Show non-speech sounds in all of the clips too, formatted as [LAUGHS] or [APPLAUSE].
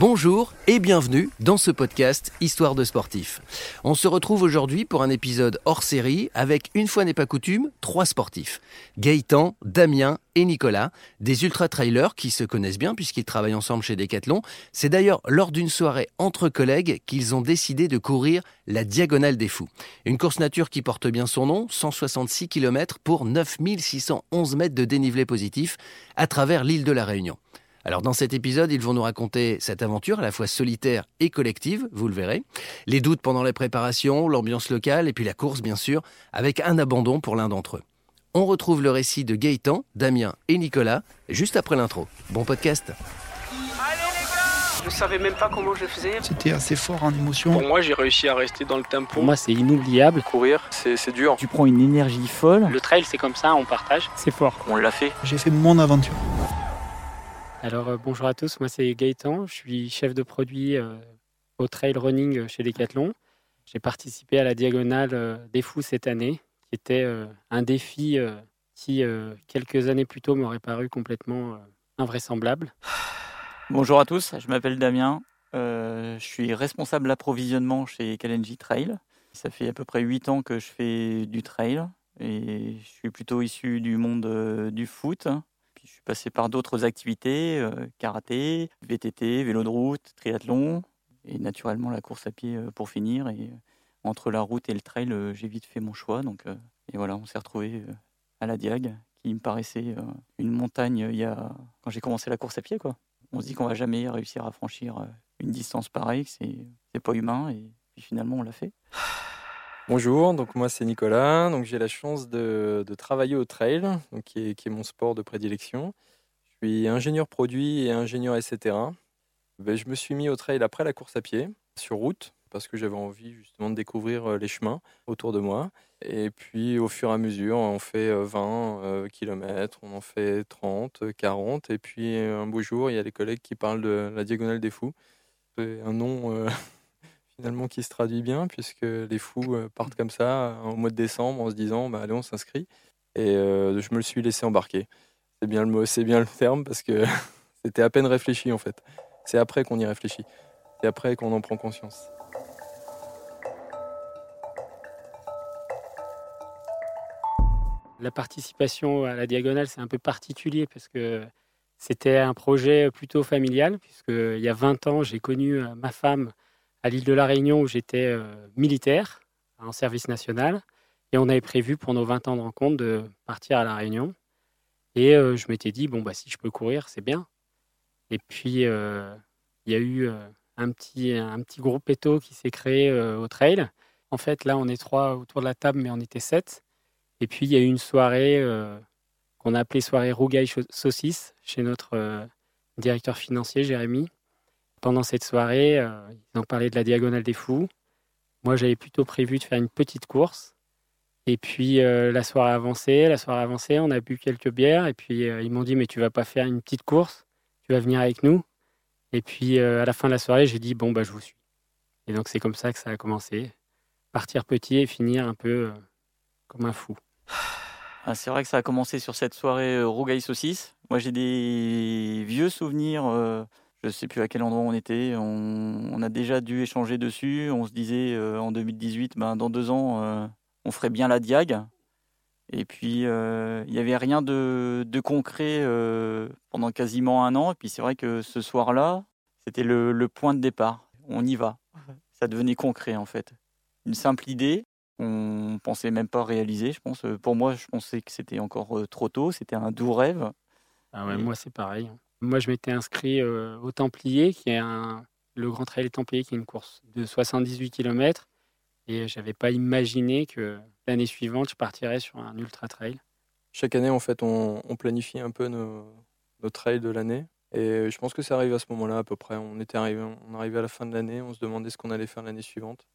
Bonjour et bienvenue dans ce podcast Histoire de sportifs. On se retrouve aujourd'hui pour un épisode hors série avec, une fois n'est pas coutume, trois sportifs. Gaëtan, Damien et Nicolas, des ultra-trailers qui se connaissent bien puisqu'ils travaillent ensemble chez Decathlon. C'est d'ailleurs lors d'une soirée entre collègues qu'ils ont décidé de courir la Diagonale des Fous. Une course nature qui porte bien son nom, 166 km pour 9611 mètres de dénivelé positif à travers l'île de la Réunion. Alors dans cet épisode, ils vont nous raconter cette aventure à la fois solitaire et collective, vous le verrez. Les doutes pendant les préparations, l'ambiance locale et puis la course bien sûr, avec un abandon pour l'un d'entre eux. On retrouve le récit de Gaëtan, Damien et Nicolas juste après l'intro. Bon podcast. Je savais même pas comment je faisais. C'était assez fort en émotion. Pour moi, j'ai réussi à rester dans le tempo. Pour moi, c'est inoubliable. courir, c'est dur. Tu prends une énergie folle. Le trail, c'est comme ça, on partage. C'est fort. On l'a fait. J'ai fait mon aventure. Alors euh, bonjour à tous, moi c'est Gaëtan, je suis chef de produit euh, au trail running chez Decathlon. J'ai participé à la diagonale euh, des fous cette année, qui était un défi qui quelques années plus tôt m'aurait paru complètement invraisemblable. Bonjour à tous, je m'appelle Damien, je suis responsable approvisionnement chez Kalenji Trail. Ça fait à peu près 8 ans que je fais du trail et je suis plutôt issu du monde du foot suis passé par d'autres activités, euh, karaté, VTT, vélo de route, triathlon, et naturellement la course à pied euh, pour finir. Et euh, entre la route et le trail, j'ai vite fait mon choix. Donc, et voilà, on s'est retrouvé à la Diag, qui me paraissait une montagne il y a... quand j'ai commencé la course à pied. Quoi. On se dit qu'on va jamais réussir à franchir une distance pareille, que c'est pas humain, et puis finalement on l'a fait. Bonjour, donc moi c'est Nicolas, donc j'ai la chance de, travailler au trail, donc qui, est, mon sport de prédilection. Je suis ingénieur produit et ingénieur etc. Ben, je me suis mis au trail après la course à pied, sur route, parce que j'avais envie justement de découvrir euh, les chemins autour de moi. Et puis au fur et à mesure, on fait 20 km, on en fait 30, 40, et puis un beau jour, il y a les collègues qui parlent de la Diagonale des Fous. C'est un nom... Euh, finalement qui se traduit bien, puisque les fous euh, partent comme ça au mois de décembre en se disant bah, allez, on s'inscrit. Et euh, je me le suis laissé embarquer. C'est bien le mot, c'est bien le terme, parce que [LAUGHS] c'était à peine réfléchi en fait. C'est après qu'on y réfléchit. C'est après qu'on en prend conscience. La participation à la diagonale, c'est un peu particulier parce que c'était un projet plutôt familial, puisqu'il y a 20 ans, j'ai connu euh, ma femme à l'île de la Réunion où j'étais euh, militaire en service national. Et on avait prévu pour nos 20 ans de rencontre de partir à la Réunion. Et euh, je m'étais dit, bon, bah, si je peux courir, c'est bien. Et puis, euh, il y a eu un, petit, un petit groupe éto qui s'est créé au trail. En fait, là, on est trois autour de la table, mais on était sept. Et puis, il y a eu une soirée qu'on a appelée soirée Rougaille Saucisse chez notre directeur financier, Jérémy. Pendant cette soirée, euh, ils ont parlé de la Diagonale des Fous. Moi, j'avais plutôt prévu de faire une petite course. Et puis, euh, la soirée avancée, la soirée avancée, on a bu quelques bières. Et puis, euh, ils m'ont dit, mais tu vas pas faire une petite course Tu vas venir avec nous Et puis, à la fin de la soirée, j'ai dit, bon, bah, je vous suis. Et donc, c'est comme ça que ça a commencé. Partir petit et finir un peu comme un fou. Ah, c'est vrai que ça a commencé sur cette soirée Rougaille Saucisse. Moi, j'ai des vieux souvenirs je ne sais plus à quel endroit on était. On, a déjà dû échanger dessus. On se disait euh, en 2018, ben, dans deux ans, euh, on ferait bien la Diag. Et puis, euh, il n'y avait rien de, concret pendant quasiment un an. Et puis, c'est vrai que ce soir-là, c'était le, point de départ. On y va. Ça devenait concret, en fait. Une simple idée qu'on pensait même pas réaliser, je pense. Pour moi, je pensais que c'était encore trop tôt. C'était un doux rêve. Ah ouais, Moi, c'est pareil. Moi, je m'étais inscrit euh, au Templier, qui est le Grand Trail Templier, qui est une course de 78 km. Et je n'avais pas imaginé que l'année suivante, je partirais sur un ultra trail. Chaque année, en fait, on, planifie un peu nos, trails de l'année. Et je pense que ça arrive à ce moment-là à peu près. On était arrivé, on arrivait à la fin de l'année, on se demandait ce qu'on allait faire l'année suivante.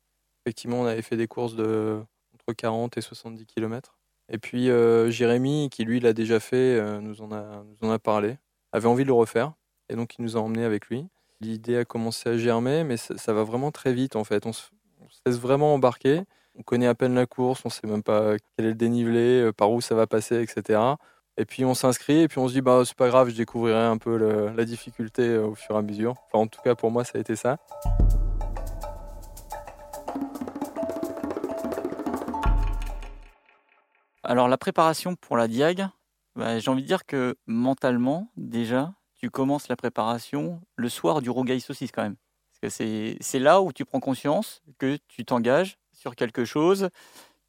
Effectivement, on avait fait des courses de entre 40 et 70 km. Et puis euh, Jérémy, qui lui l'a déjà fait, euh, nous en a parlé avait envie de le refaire. Et donc, il nous a emmenés avec lui. L'idée a commencé à germer, mais ça, va vraiment très vite en fait. On se, laisse vraiment embarquer. On connaît à peine la course, on sait même pas quel est le dénivelé, euh, par où ça va passer, etc. Et puis on s'inscrit et puis on se dit bah c'est pas grave, je découvrirai un peu la difficulté euh, au fur et à mesure. En tout cas pour moi ça a été ça. Alors la préparation pour la Diag, bah, j'ai envie de dire que mentalement, déjà, tu commences la préparation le soir du rogaille saucisse quand même. Parce que c'est- là où tu prends conscience que tu t'engages sur quelque chose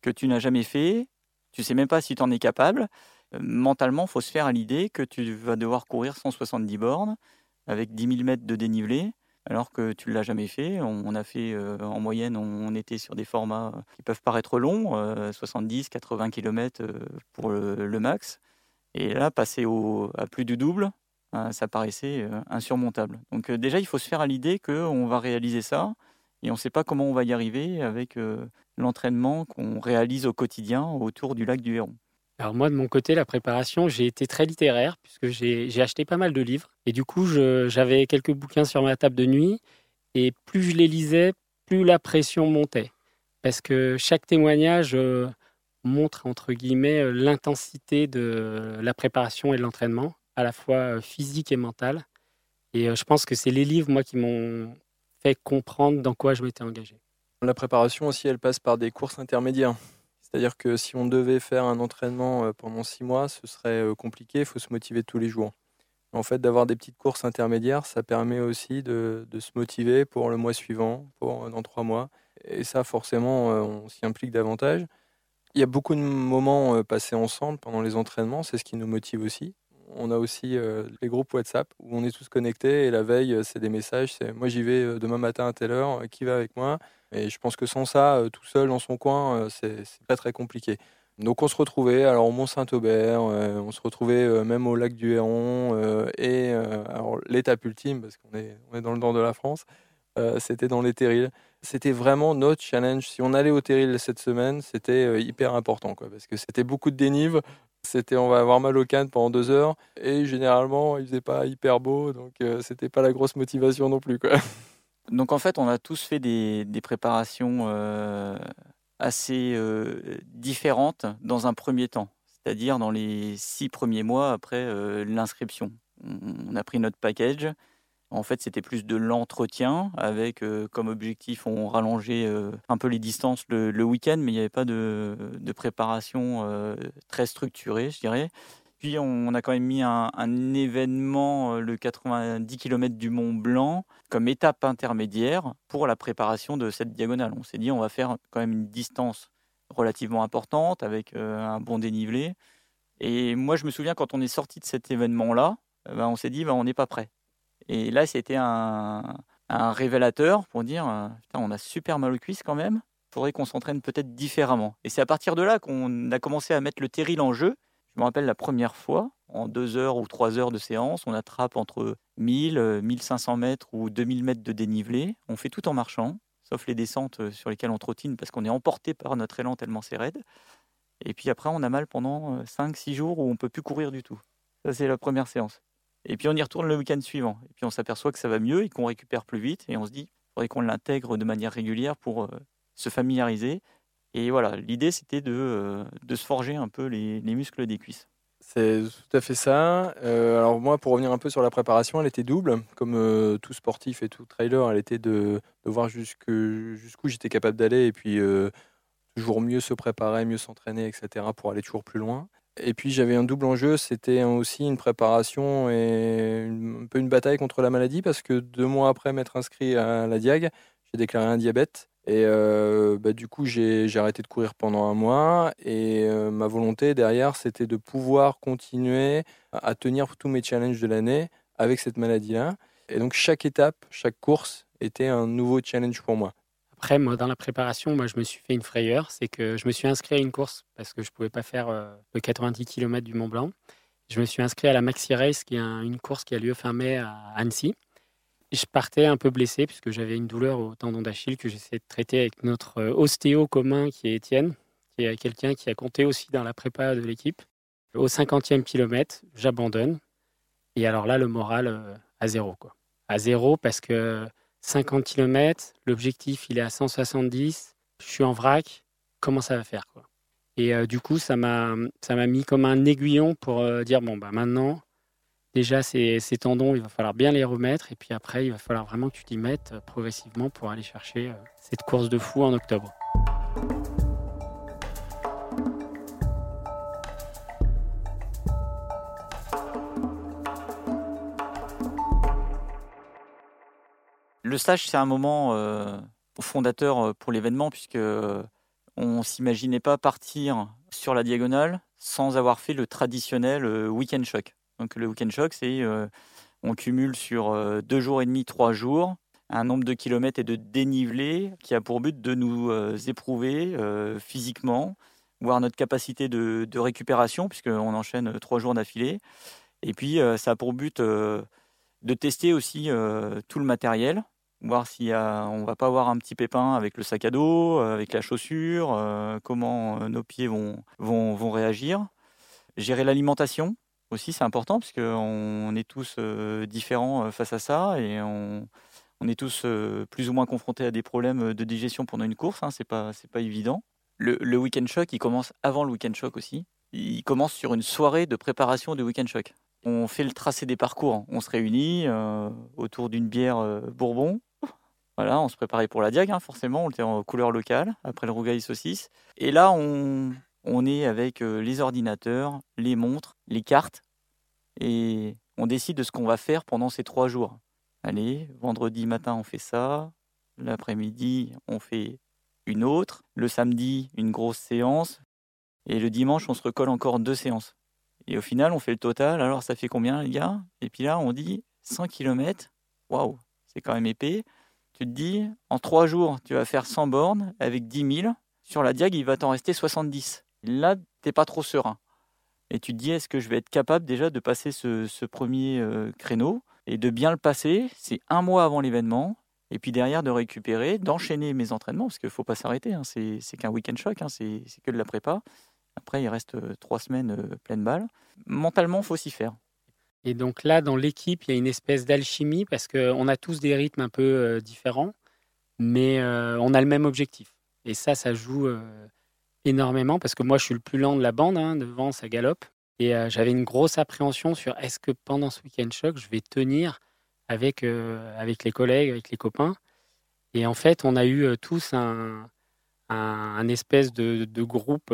que tu n'as jamais fait, tu sais même pas si tu en es capable. Euh, Mentalement, faut se faire à l'idée que tu vas devoir courir 170 bornes avec 10 000 mètres de dénivelé, alors que tu ne l'as jamais fait. On, a fait, euh, en moyenne, on, était sur des formats qui peuvent paraître longs, euh, 70, 80 km pour le max. Et là, passer au, à plus du double, euh, ça paraissait euh, insurmontable. Donc euh, déjà, il faut se faire à l'idée qu'on va réaliser ça, et on ne sait pas comment on va y arriver avec l'entraînement qu'on réalise au quotidien autour du lac du Héron. Alors moi, de mon côté, la préparation, j'ai été très littéraire puisque j'ai acheté pas mal de livres. Et du coup, j'avais quelques bouquins sur ma table de nuit. Et plus je les lisais, plus la pression montait. Parce que chaque témoignage montre, entre guillemets, euh, l'intensité de la préparation et de l'entraînement, à la fois euh, physique et mentale. Et euh, je pense que c'est les livres, moi, qui m'ont fait comprendre dans quoi je m'étais engagé. La préparation aussi elle passe par des courses intermédiaires. C'est-à-dire que si on devait faire un entraînement euh, pendant six mois, ce serait euh, compliqué, il faut se motiver tous les jours. En fait, d'avoir des petites courses intermédiaires, ça permet aussi de, de se motiver pour le mois suivant, pour euh, dans trois mois. Et ça, forcément, euh, on s'y implique davantage. Il y a beaucoup de moments euh, passés ensemble pendant les entraînements, c'est ce qui nous motive aussi. On a aussi euh, les groupes WhatsApp où on est tous connectés et la veille, euh, c'est des messages. C'est moi j'y vais demain matin à telle heure, qui va avec moi? Et je pense que sans ça, tout seul dans son coin, c'est très très compliqué. Donc on se retrouvait alors au Mont-Saint-Aubert, on se retrouvait même au lac du Héron et l'étape ultime parce qu'on est, on est dans le nord de la France, euh, c'était dans les Terrils. C'était vraiment notre challenge. Si on allait au Terril cette semaine, c'était euh, hyper important parce que c'était beaucoup de dénive. C'était on va avoir mal au canne pendant deux heures et généralement il faisait pas hyper beau donc euh, c'était pas la grosse motivation non plus. [LAUGHS] Donc en fait, on a tous fait des, préparations euh, assez différentes dans un premier temps, c'est-à-dire dans les six premiers mois après l'inscription. On, on a pris notre package. En fait, c'était plus de l'entretien avec euh, comme objectif, on rallongeait euh, un peu les distances le, week-end, mais il n'y avait pas de, préparation euh, très structurée, je dirais. Puis on a quand même mis un, événement, le 90 km du Mont Blanc, comme étape intermédiaire pour la préparation de cette diagonale. On s'est dit on va faire quand même une distance relativement importante avec un bon dénivelé. Et moi je me souviens quand on est sorti de cet événement-là, euh, ben, on s'est dit ben, on n'est pas prêt. Et là c'était un, révélateur pour dire euh, Putain, on a super mal aux cuisses quand même. Il faudrait qu'on s'entraîne peut-être différemment. Et c'est à partir de là qu'on a commencé à mettre le terril en jeu. Je me rappelle la première fois, en deux heures ou trois heures de séance, on attrape entre 1000, euh, 1500 mètres ou 2000 mètres de dénivelé. On fait tout en marchant, sauf les descentes euh, sur lesquelles on trottine parce qu'on est emporté par notre élan tellement c'est raide. Et puis après, on a mal pendant 5-6 jours où on peut plus courir du tout. Ça, c'est la première séance. Et puis on y retourne le week-end suivant. Et puis on s'aperçoit que ça va mieux et qu'on récupère plus vite. Et on se dit, il faudrait qu'on l'intègre de manière régulière pour euh, se familiariser. Et voilà, l'idée c'était de, euh, de se forger un peu les, les muscles des cuisses. C'est tout à fait ça. Euh, alors moi, pour revenir un peu sur la préparation, elle était double. Comme tout sportif et tout trailer, elle était de, de voir jusqu'où j'étais capable d'aller et puis toujours mieux se préparer, mieux s'entraîner, etc. pour aller toujours plus loin. Et puis j'avais un double enjeu, c'était aussi une préparation et un peu une bataille contre la maladie parce que deux mois après m'être inscrit à la Diag, j'ai déclaré un diabète. Et euh, bah, du coup, j'ai arrêté de courir pendant un mois. Et euh, ma volonté derrière, c'était de pouvoir continuer à tenir tous mes challenges de l'année avec cette maladie-là. Et donc, chaque étape, chaque course était un nouveau challenge pour moi. Après, moi, dans la préparation, moi, je me suis fait une frayeur. C'est que je me suis inscrit à une course parce que je ne pouvais pas faire euh, le 90 km du Mont Blanc. Je me suis inscrit à la Maxi Race, qui est un- une course qui a lieu fin mai à Annecy. Je partais un peu blessé puisque j'avais une douleur au tendon d'Achille que j'essaie de traiter avec notre euh, ostéo commun qui est Étienne, qui est quelqu'un qui a compté aussi dans la prépa de l'équipe. Au 50e kilomètre, j'abandonne. Et alors là, le moral euh, à zéro. Quoi. À zéro parce que 50 km, l'objectif il est à 170, je suis en vrac, comment ça va faire quoi? Et euh, du coup, ça m'a mis comme un aiguillon pour euh, dire bon bah maintenant déjà ces, tendons, il va falloir bien les remettre et puis après il va falloir vraiment que tu t'y mettes euh, progressivement pour aller chercher cette course de fou en octobre. Le stage, c'est un moment euh, fondateur euh, pour l'événement puisque euh, on s'imaginait pas partir sur la diagonale sans avoir fait le traditionnel week-end choc. Donc le week-end choc, c'est on cumule sur deux jours et demi, trois jours, un nombre de kilomètres et de dénivelé qui a pour but de nous éprouver physiquement, voir notre capacité de, de récupération puisqu'on enchaîne trois jours d'affilée. Et puis ça a pour but de tester aussi tout le matériel, voir si on va pas avoir un petit pépin avec le sac à dos, euh, avec la chaussure, euh, comment euh, nos pieds vont, vont, vont réagir. Gérer l'alimentation aussi, c'est important parce qu'on est tous différents face à ça et on, on est tous plus ou moins confrontés à des problèmes de digestion pendant une course. Hein, c'est pas pas évident. Le, le week-end choc, il commence avant le week-end choc aussi. Il commence sur une soirée de préparation du week-end choc. On fait le tracé des parcours. On se réunit autour d'une bière Bourbon. Voilà, on se préparait pour la Diag, hein, forcément. On était en couleur locale, après le rougail saucisse. Et là, on, on est avec euh, les ordinateurs, les montres, les cartes. Et on décide de ce qu'on va faire pendant ces trois jours. Allez, vendredi matin, on fait ça. L'après-midi, on fait une autre. Le samedi, une grosse séance. Et le dimanche, on se recolle encore deux séances. Et au final, on fait le total. Alors, ça fait combien, les gars? Et puis là, on dit 100 km. Waouh, c'est quand même épais. Tu te dis, en trois jours, tu vas faire 100 bornes avec 10 000. Sur la diag, il va t'en rester 70. Là, t'es pas trop serein. Et tu te dis, est-ce que je vais être capable déjà de passer ce, premier euh, créneau et de bien le passer? C'est un mois avant l'événement. Et puis derrière, de récupérer, d'enchaîner mes entraînements, parce qu'il ne faut pas s'arrêter. hein. C'est qu'un week-end choc, hein. c'est que de la prépa. Après, il reste euh, trois semaines euh, pleine balle. Mentalement, faut s'y faire. Et donc là, dans l'équipe, il y a une espèce d'alchimie parce qu'on a tous des rythmes un peu euh, différents, mais euh, on a le même objectif. Et ça, ça joue euh, énormément parce que moi, je suis le plus lent de la bande, hein, devant, ça galope. Et j'avais une grosse appréhension sur est-ce que pendant ce week-end choc, je vais tenir avec, avec les collègues, avec les copains. Et en fait, on a eu tous un, un, espèce de, de groupe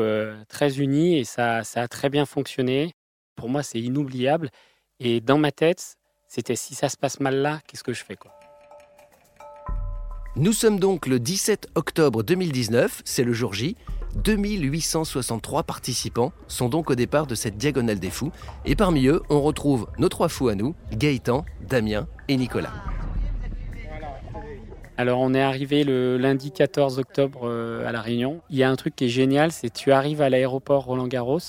très uni et ça, ça a très bien fonctionné. Pour moi, c'est inoubliable. Et dans ma tête, c'était si ça se passe mal là, qu'est-ce que je fais quoi? Nous sommes donc le 17 octobre 2019, c'est le jour J. 2863 participants sont donc au départ de cette diagonale des fous. Et parmi eux, on retrouve nos trois fous à nous, Gaëtan, Damien et Nicolas. Alors, on est arrivé le lundi 14 octobre euh, à La Réunion. Il y a un truc qui est génial, c'est tu arrives à l'aéroport Roland-Garros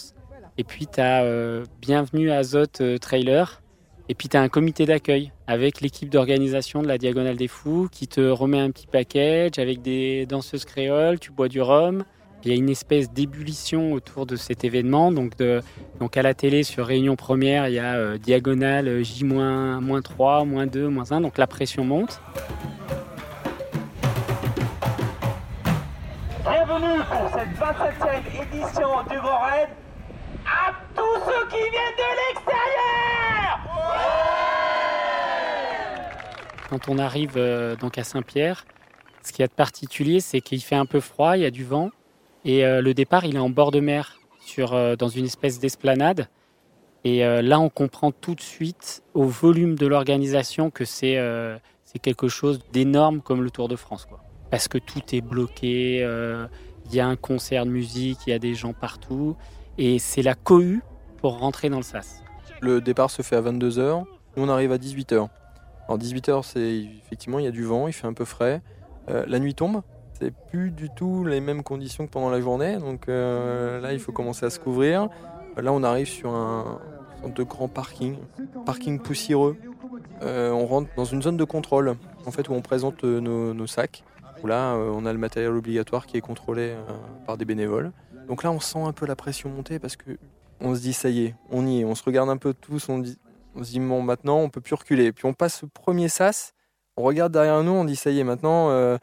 et puis tu as Bienvenue à Azote euh, Trailer et puis tu as un comité d'accueil avec l'équipe d'organisation de la Diagonale des Fous qui te remet un petit package avec des danseuses créoles, tu bois du rhum. Il y a une espèce d'ébullition autour de cet événement. Donc, à la télé, sur Réunion Première, il y a euh, Diagonale J-3, moins 2, moins 1. Donc la pression monte. Bienvenue pour cette 27e édition du Grand à tous ceux qui viennent de l'extérieur Quand on arrive euh, donc à Saint-Pierre, ce qu'il y a de particulier, c'est qu'il fait un peu froid, il y a du vent, et euh, le départ, il est en bord de mer, sur, euh, dans une espèce d'esplanade. Et là, on comprend tout de suite, au volume de l'organisation, que c'est quelque chose d'énorme comme le Tour de France. Quoi. Parce que tout est bloqué, il y a un concert de musique, il y a des gens partout, et c'est la cohue pour rentrer dans le sas. Le départ se fait à 22h, nous on arrive à 18h. Alors 18h, c'est effectivement, il y a du vent, il fait un peu frais. Euh, la nuit tombe, c'est plus du tout les mêmes conditions que pendant la journée, donc euh, là il faut commencer à se couvrir. Là on arrive sur un de grand parking, parking poussiéreux. Euh, on rentre dans une zone de contrôle, en fait où on présente nos, nos sacs. Où là on a le matériel obligatoire qui est contrôlé par des bénévoles. Donc là on sent un peu la pression monter parce que on se dit ça y est, on y est, on se regarde un peu tous, on, dit, on se dit bon maintenant on peut plus reculer. Puis on passe ce premier sas, on regarde derrière nous, on dit ça y est maintenant euh,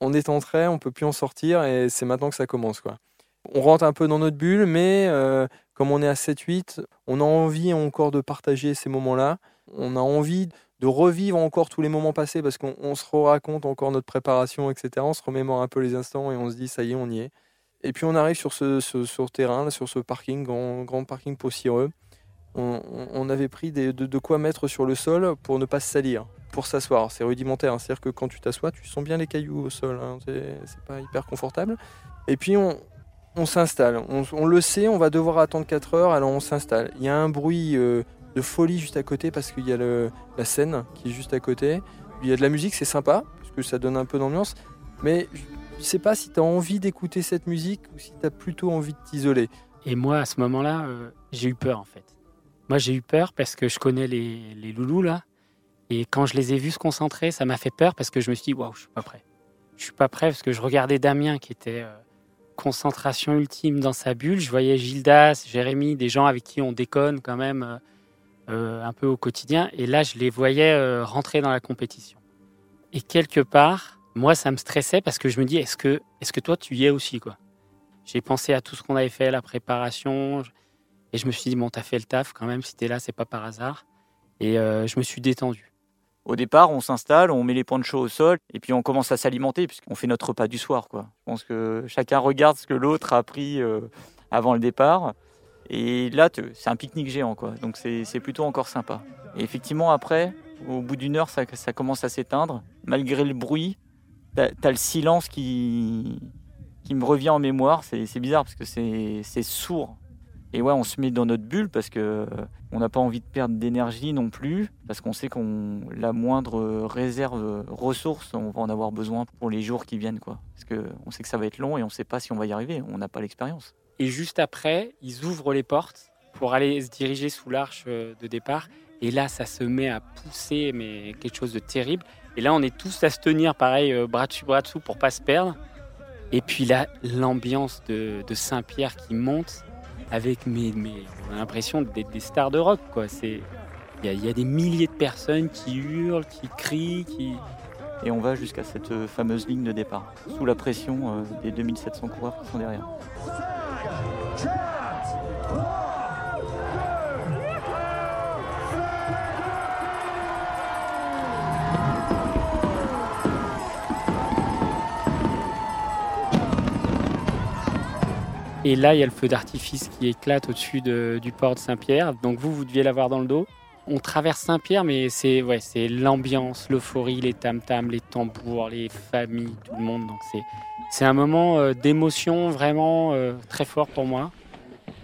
on est entré, on peut plus en sortir et c'est maintenant que ça commence quoi. On rentre un peu dans notre bulle, mais euh, comme on est à 7-8, on a envie encore de partager ces moments-là. On a envie de revivre encore tous les moments passés parce qu'on se raconte encore notre préparation, etc. On se remémore un peu les instants et on se dit ça y est, on y est. Et puis on arrive sur ce, terrain, sur ce parking, grand, parking poussiéreux. On, avait pris de, quoi mettre sur le sol pour ne pas se salir, pour s'asseoir. C'est rudimentaire, hein. c'est-à-dire que quand tu t'assois, tu sens bien les cailloux au sol. Hein. C'est pas hyper confortable. Et puis on, on s'installe. On, le sait, on va devoir attendre 4 heures, alors on s'installe. Il y a un bruit euh, de folie juste à côté parce qu'il y a la scène qui est juste à côté. Il y a de la musique, c'est sympa, parce que ça donne un peu d'ambiance. Mais je ne sais pas si tu as envie d'écouter cette musique ou si tu as plutôt envie de t'isoler. Et moi, à ce moment-là, euh, j'ai eu peur en fait. Moi, j'ai eu peur parce que je connais les, les, loulous là. Et quand je les ai vus se concentrer, ça m'a fait peur parce que je me suis dit, waouh, je suis pas prêt. Je suis pas prêt parce que je regardais Damien qui était euh, concentration ultime dans sa bulle. Je voyais Gildas, Jérémy, des gens avec qui on déconne quand même euh, un peu au quotidien. Et là, je les voyais rentrer dans la compétition. Et quelque part, moi, ça me stressait parce que je me dis, est-ce que, est-ce que toi, tu y es aussi quoi? J'ai pensé à tout ce qu'on avait fait, la préparation. Et je me suis dit, bon, t'as fait le taf quand même. Si t'es là, c'est pas par hasard. Et je me suis détendu. Au départ, on s'installe, on met les ponchos au sol et puis on commence à s'alimenter puisqu'on fait notre repas du soir. Quoi. Je pense que chacun regarde ce que l'autre a pris euh, avant le départ. Et là, c'est un pique-nique géant. Quoi. Donc c'est plutôt encore sympa. Et effectivement, après, au bout d'une heure, ça, commence à s'éteindre. Malgré le bruit, tu as, le silence qui, qui me revient en mémoire. C'est bizarre parce que c'est sourd. Et ouais, on se met dans notre bulle parce que on n'a pas envie de perdre d'énergie non plus, parce qu'on sait qu'on la moindre réserve ressource, on va en avoir besoin pour les jours qui viennent, quoi. Parce que on sait que ça va être long et on ne sait pas si on va y arriver. On n'a pas l'expérience. Et juste après, ils ouvrent les portes pour aller se diriger sous l'arche euh, de départ. Et là, ça se met à pousser, mais quelque chose de terrible. Et là, on est tous à se tenir, pareil, bras dessus, bras dessous, pour pas se perdre. Et puis là, l'ambiance de, de Saint-Pierre qui monte avec mes, mes on a l'impression d'être des stars de rock. Quoi. C'est, il y, a des milliers de personnes qui hurlent, qui crient, qui et on va jusqu'à cette euh, fameuse ligne de départ, sous la pression euh, des 2700 coureurs qui sont derrière. Et là, il y a le feu d'artifice qui éclate au-dessus du port de Saint-Pierre. Donc vous, vous deviez l'avoir dans le dos. On traverse Saint-Pierre, mais c'est ouais, c'est l'ambiance, l'euphorie, les tam-tams, les tambours, les familles, tout le monde. Donc c'est c'est un moment euh, d'émotion vraiment euh, très fort pour moi.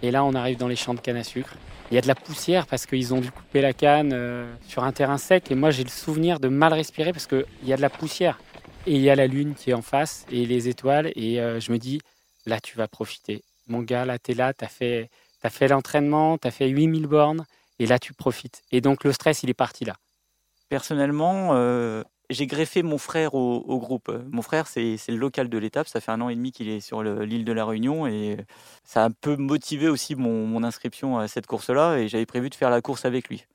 Et là, on arrive dans les champs de canne à sucre. Il y a de la poussière parce qu'ils ont dû couper la canne euh, sur un terrain sec. Et moi, j'ai le souvenir de mal respirer parce qu'il y a de la poussière. Et il y a la lune qui est en face et les étoiles. Et je me dis, là, tu vas profiter mon gars, là, tu es là, tu as fait, fait l'entraînement, tu as fait 8000 bornes, et là, tu profites. Et donc, le stress, il est parti là. Personnellement, euh, j'ai greffé mon frère au, groupe. Mon frère, c'est le local de l'étape. Ça fait un an et demi qu'il est sur l'île de la Réunion et ça a un peu motivé aussi mon, inscription à cette course-là. Et j'avais prévu de faire la course avec lui.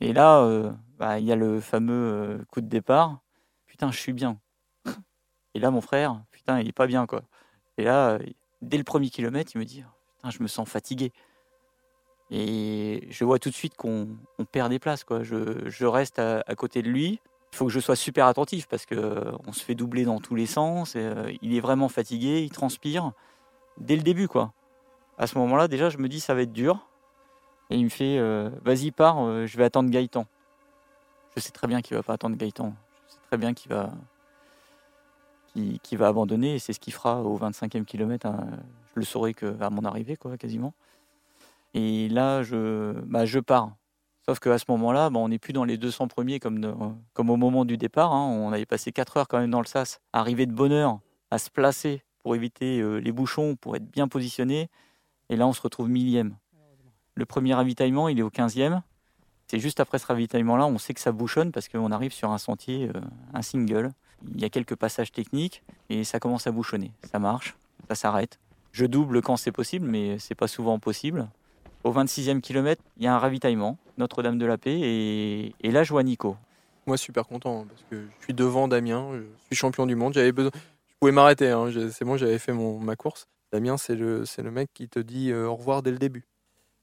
Et là, euh, bah, il y a le fameux euh, coup de départ. Putain, je suis bien. [LAUGHS] Et là, mon frère, putain, il est pas bien, quoi. Et là, dès le premier kilomètre, il me dit Je me sens fatigué. Et je vois tout de suite qu'on perd des places. Quoi. Je, reste à, côté de lui. Il faut que je sois super attentif parce qu'on euh, se fait doubler dans tous les sens. Euh, il est vraiment fatigué, il transpire dès le début. quoi. À ce moment-là, déjà, je me dis Ça va être dur. Et il me fait euh, Vas-y, pars, je vais attendre Gaëtan. Je sais très bien qu'il va pas attendre Gaëtan. Je sais très bien qu'il va, qui, va abandonner et c'est ce qu'il fera au 25e kilomètre. Hein. Je le saurai qu'à mon arrivée, quasiment. Et là, je, bah, pars. Sauf qu'à ce moment-là, bah, on n'est plus dans les 200 premiers comme, comme au moment du départ. Hein. On avait passé 4 heures quand même dans le sas, arrivé de bonne heure à se placer pour éviter euh, les bouchons, pour être bien positionné. Et là, on se retrouve millième. Le premier ravitaillement, il est au 15e. C'est juste après ce ravitaillement-là, on sait que ça bouchonne parce qu'on arrive sur un sentier, euh, un single. Il y a quelques passages techniques et ça commence à bouchonner. Ça marche, ça s'arrête. Je double quand c'est possible, mais c'est pas souvent possible. Au 26e kilomètre, il y a un ravitaillement, Notre-Dame de la Paix, et, là je vois Nico. Moi, super content hein, parce que je suis devant Damien, je suis champion du monde. J'avais besoin, je pouvais m'arrêter. Hein, c'est bon, j'avais fait mon, ma course. Damien, c'est le, le mec qui te dit euh, au revoir dès le début.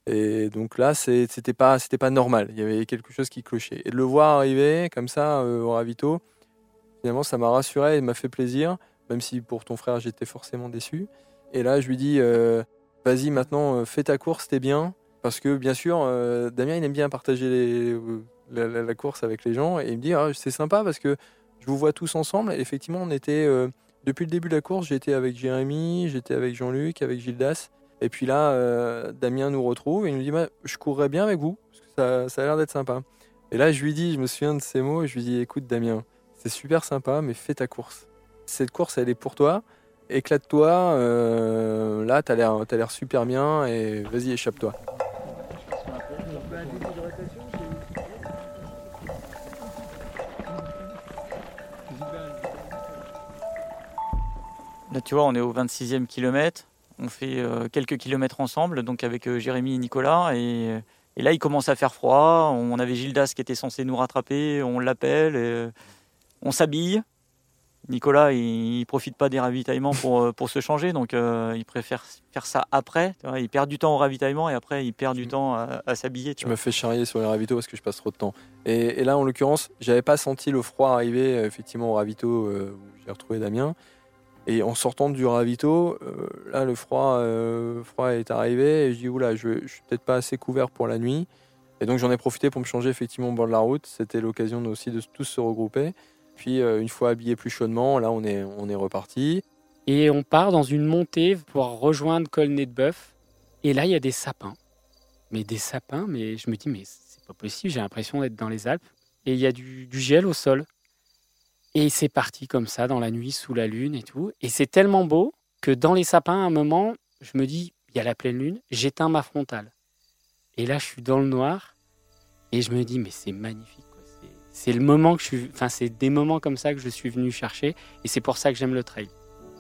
Et donc là, c'était pas, pas normal. Il y avait quelque chose qui clochait. Et de le voir arriver comme ça euh, au ravito, finalement, ça m'a rassuré et m'a fait plaisir, même si pour ton frère, j'étais forcément déçu. Et là, je lui dis, euh, vas-y, maintenant, euh, fais ta course, t'es bien. Parce que bien sûr, euh, Damien, il aime bien partager la, course avec les gens. Et il me dit, Ah, c'est sympa parce que je vous vois tous ensemble. Et effectivement, on était, depuis le début de la course, j'étais avec Jérémy, j'étais avec Jean-Luc, avec Gildas. Et puis là, Damien nous retrouve et il nous dit, Bah, je courrais bien avec vous, parce que ça, ça a l'air d'être sympa. Et là, je lui dis, je me souviens de ces mots, je lui dis, écoute Damien, c'est super sympa, mais fais ta course. Cette course, elle est pour toi. Éclate-toi. euh, là, t'as l'air, t'as l'air super bien et vas-y, échappe-toi. Là, tu vois, on est au 26e kilomètre. On fait euh, quelques kilomètres ensemble, donc avec euh, Jérémy et Nicolas. Et, là, il commence à faire froid. On avait Gildas qui était censé nous rattraper. On l'appelle. On s'habille. Nicolas, il, il profite pas des ravitaillements pour, euh, pour se changer, donc euh, il préfère faire ça après. tu vois. il perd du temps au ravitaillement et après, il perd du temps à, à s'habiller. tu vois. me fais charrier sur les ravitaux parce que je passe trop de temps. Et, et là, en l'occurrence, j'avais pas senti le froid arriver euh, effectivement au ravito euh, où j'ai retrouvé Damien. Et en sortant du ravito, euh, là, le froid, froid est arrivé et je dis oula, je, je suis peut-être pas assez couvert pour la nuit. Et donc j'en ai profité pour me changer effectivement au bord de la route. C'était l'occasion aussi de tous se regrouper. Puis euh, une fois habillé plus chaudement, là, on est, on est reparti. Et on part dans une montée pour rejoindre Colnet de Bœuf. Et là, il y a des sapins. Mais des sapins, mais je me dis, mais c'est pas possible, j'ai l'impression d'être dans les Alpes. Et il y a du, du gel au sol. Et c'est parti comme ça, dans la nuit, sous la lune et tout. Et c'est tellement beau que dans les sapins, à un moment, je me dis, il y a la pleine lune, j'éteins ma frontale. Et là, je suis dans le noir. Et je me dis, mais c'est magnifique. C'est- le moment que je suis. Enfin, c'est des moments comme ça que je suis venu chercher. Et c'est pour ça que j'aime le trail.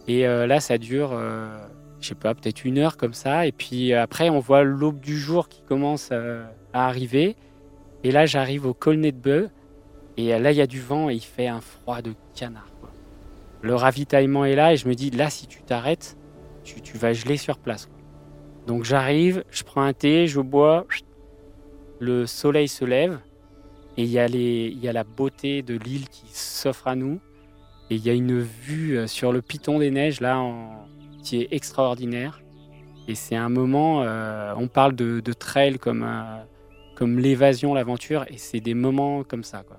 Et euh, là, ça dure, euh, je sais pas, peut-être une heure comme ça. Et puis euh, après, on voit l'aube du jour qui commence euh, à arriver. Et là, j'arrive au Colnet de Bœuf. Et là, il y a du vent et il fait un froid de canard. Le ravitaillement est là et je me dis, là, si tu t'arrêtes, tu, vas geler sur place. Donc j'arrive, je prends un thé, je bois. Le soleil se lève. Et il y, a la beauté de l'île qui s'offre à nous. Et il y a une vue euh, sur le piton des neiges là qui est extraordinaire. Et c'est un moment, euh, on parle de, de trail comme, euh, comme l'évasion, l'aventure, et c'est des moments comme ça. Quoi.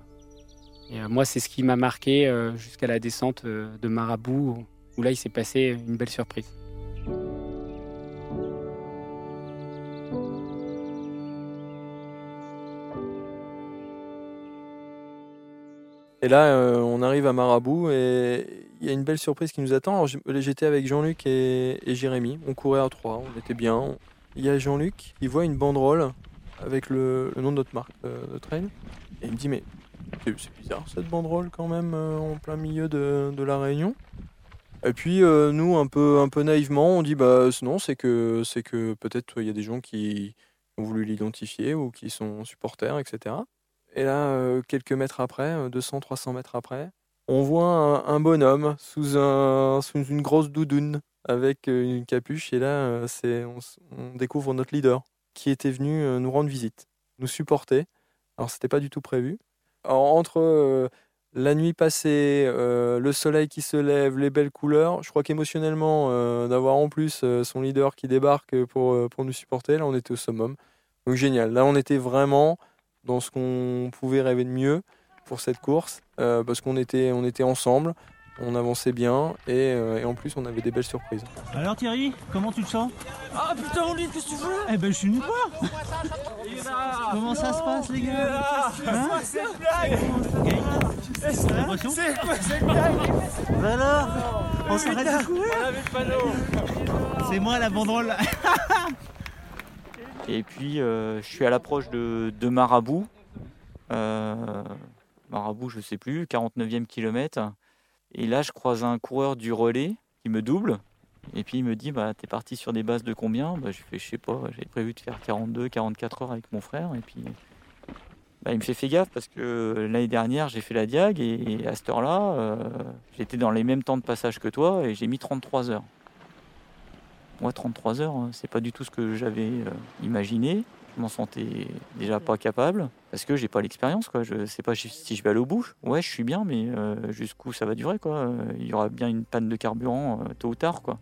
Et moi, c'est ce qui m'a marqué jusqu'à la descente de Marabout, où là, il s'est passé une belle surprise. Et là, euh, on arrive à Marabout et il y a une belle surprise qui nous attend. J'étais avec Jean-Luc et, Jérémy. On courait à trois, on était bien. Il y a Jean-Luc, il voit une banderole avec le, nom de notre marque euh, de. Et il me dit, mais c'est bizarre cette banderole quand même euh, en plein milieu de, la Réunion. Et puis euh, nous, un peu, un peu naïvement, on dit, bah non, c'est que, c'est que peut-être il y a des gens qui ont voulu l'identifier ou qui sont supporters, etc. Et là, euh, quelques mètres après, 200-300 mètres après, on voit un, bonhomme sous, un, sous une grosse doudoune avec euh, une capuche. Et là, euh, c'est, on, découvre notre leader qui était venu euh, nous rendre visite, nous supporter. Alors, c'était pas du tout prévu. Alors, entre euh, la nuit passée, euh, le soleil qui se lève, les belles couleurs, je crois qu'émotionnellement, euh, d'avoir en plus euh, son leader qui débarque pour, euh, pour nous supporter, là, on était au summum. Donc, génial. Là, on était vraiment dans ce qu'on pouvait rêver de mieux pour cette course, euh, parce qu'on était, on était ensemble, on avançait bien, et, euh, et en plus on avait des belles surprises. Alors Thierry, comment tu te sens? Ah putain, on lui, qu'est-ce que tu veux? Eh ben je suis venu voir Comment ça se passe les gars? Hein? C'est une blague? C'est quoi cette blague? Bah alors? On s'arrête de courir? On avait le panneau C'est moi la banderole. [LAUGHS] Et puis, euh, je suis à l'approche de, Marabout. Euh, Marabout, je sais plus, 49e kilomètre. Et là, je croise un coureur du relais qui me double. Et puis, il me dit bah, T'es parti sur des bases de combien? Bah, Je fais Je sais pas, j'avais prévu de faire 42, 44 heures avec mon frère. Et puis, bah, il me fait gaffe parce que l'année dernière, j'ai fait la diag. Et à cette heure-là, euh, j'étais dans les mêmes temps de passage que toi et j'ai mis 33 heures. Moi, 33 heures, hein, c'est pas du tout ce que j'avais euh, imaginé. Je m'en sentais déjà pas capable parce que j'ai pas l'expérience. Quoi. Je sais pas si je vais aller au bout. Ouais, je suis bien, mais euh, jusqu'où ça va durer quoi. Il y aura bien une panne de carburant euh, tôt ou tard. Quoi.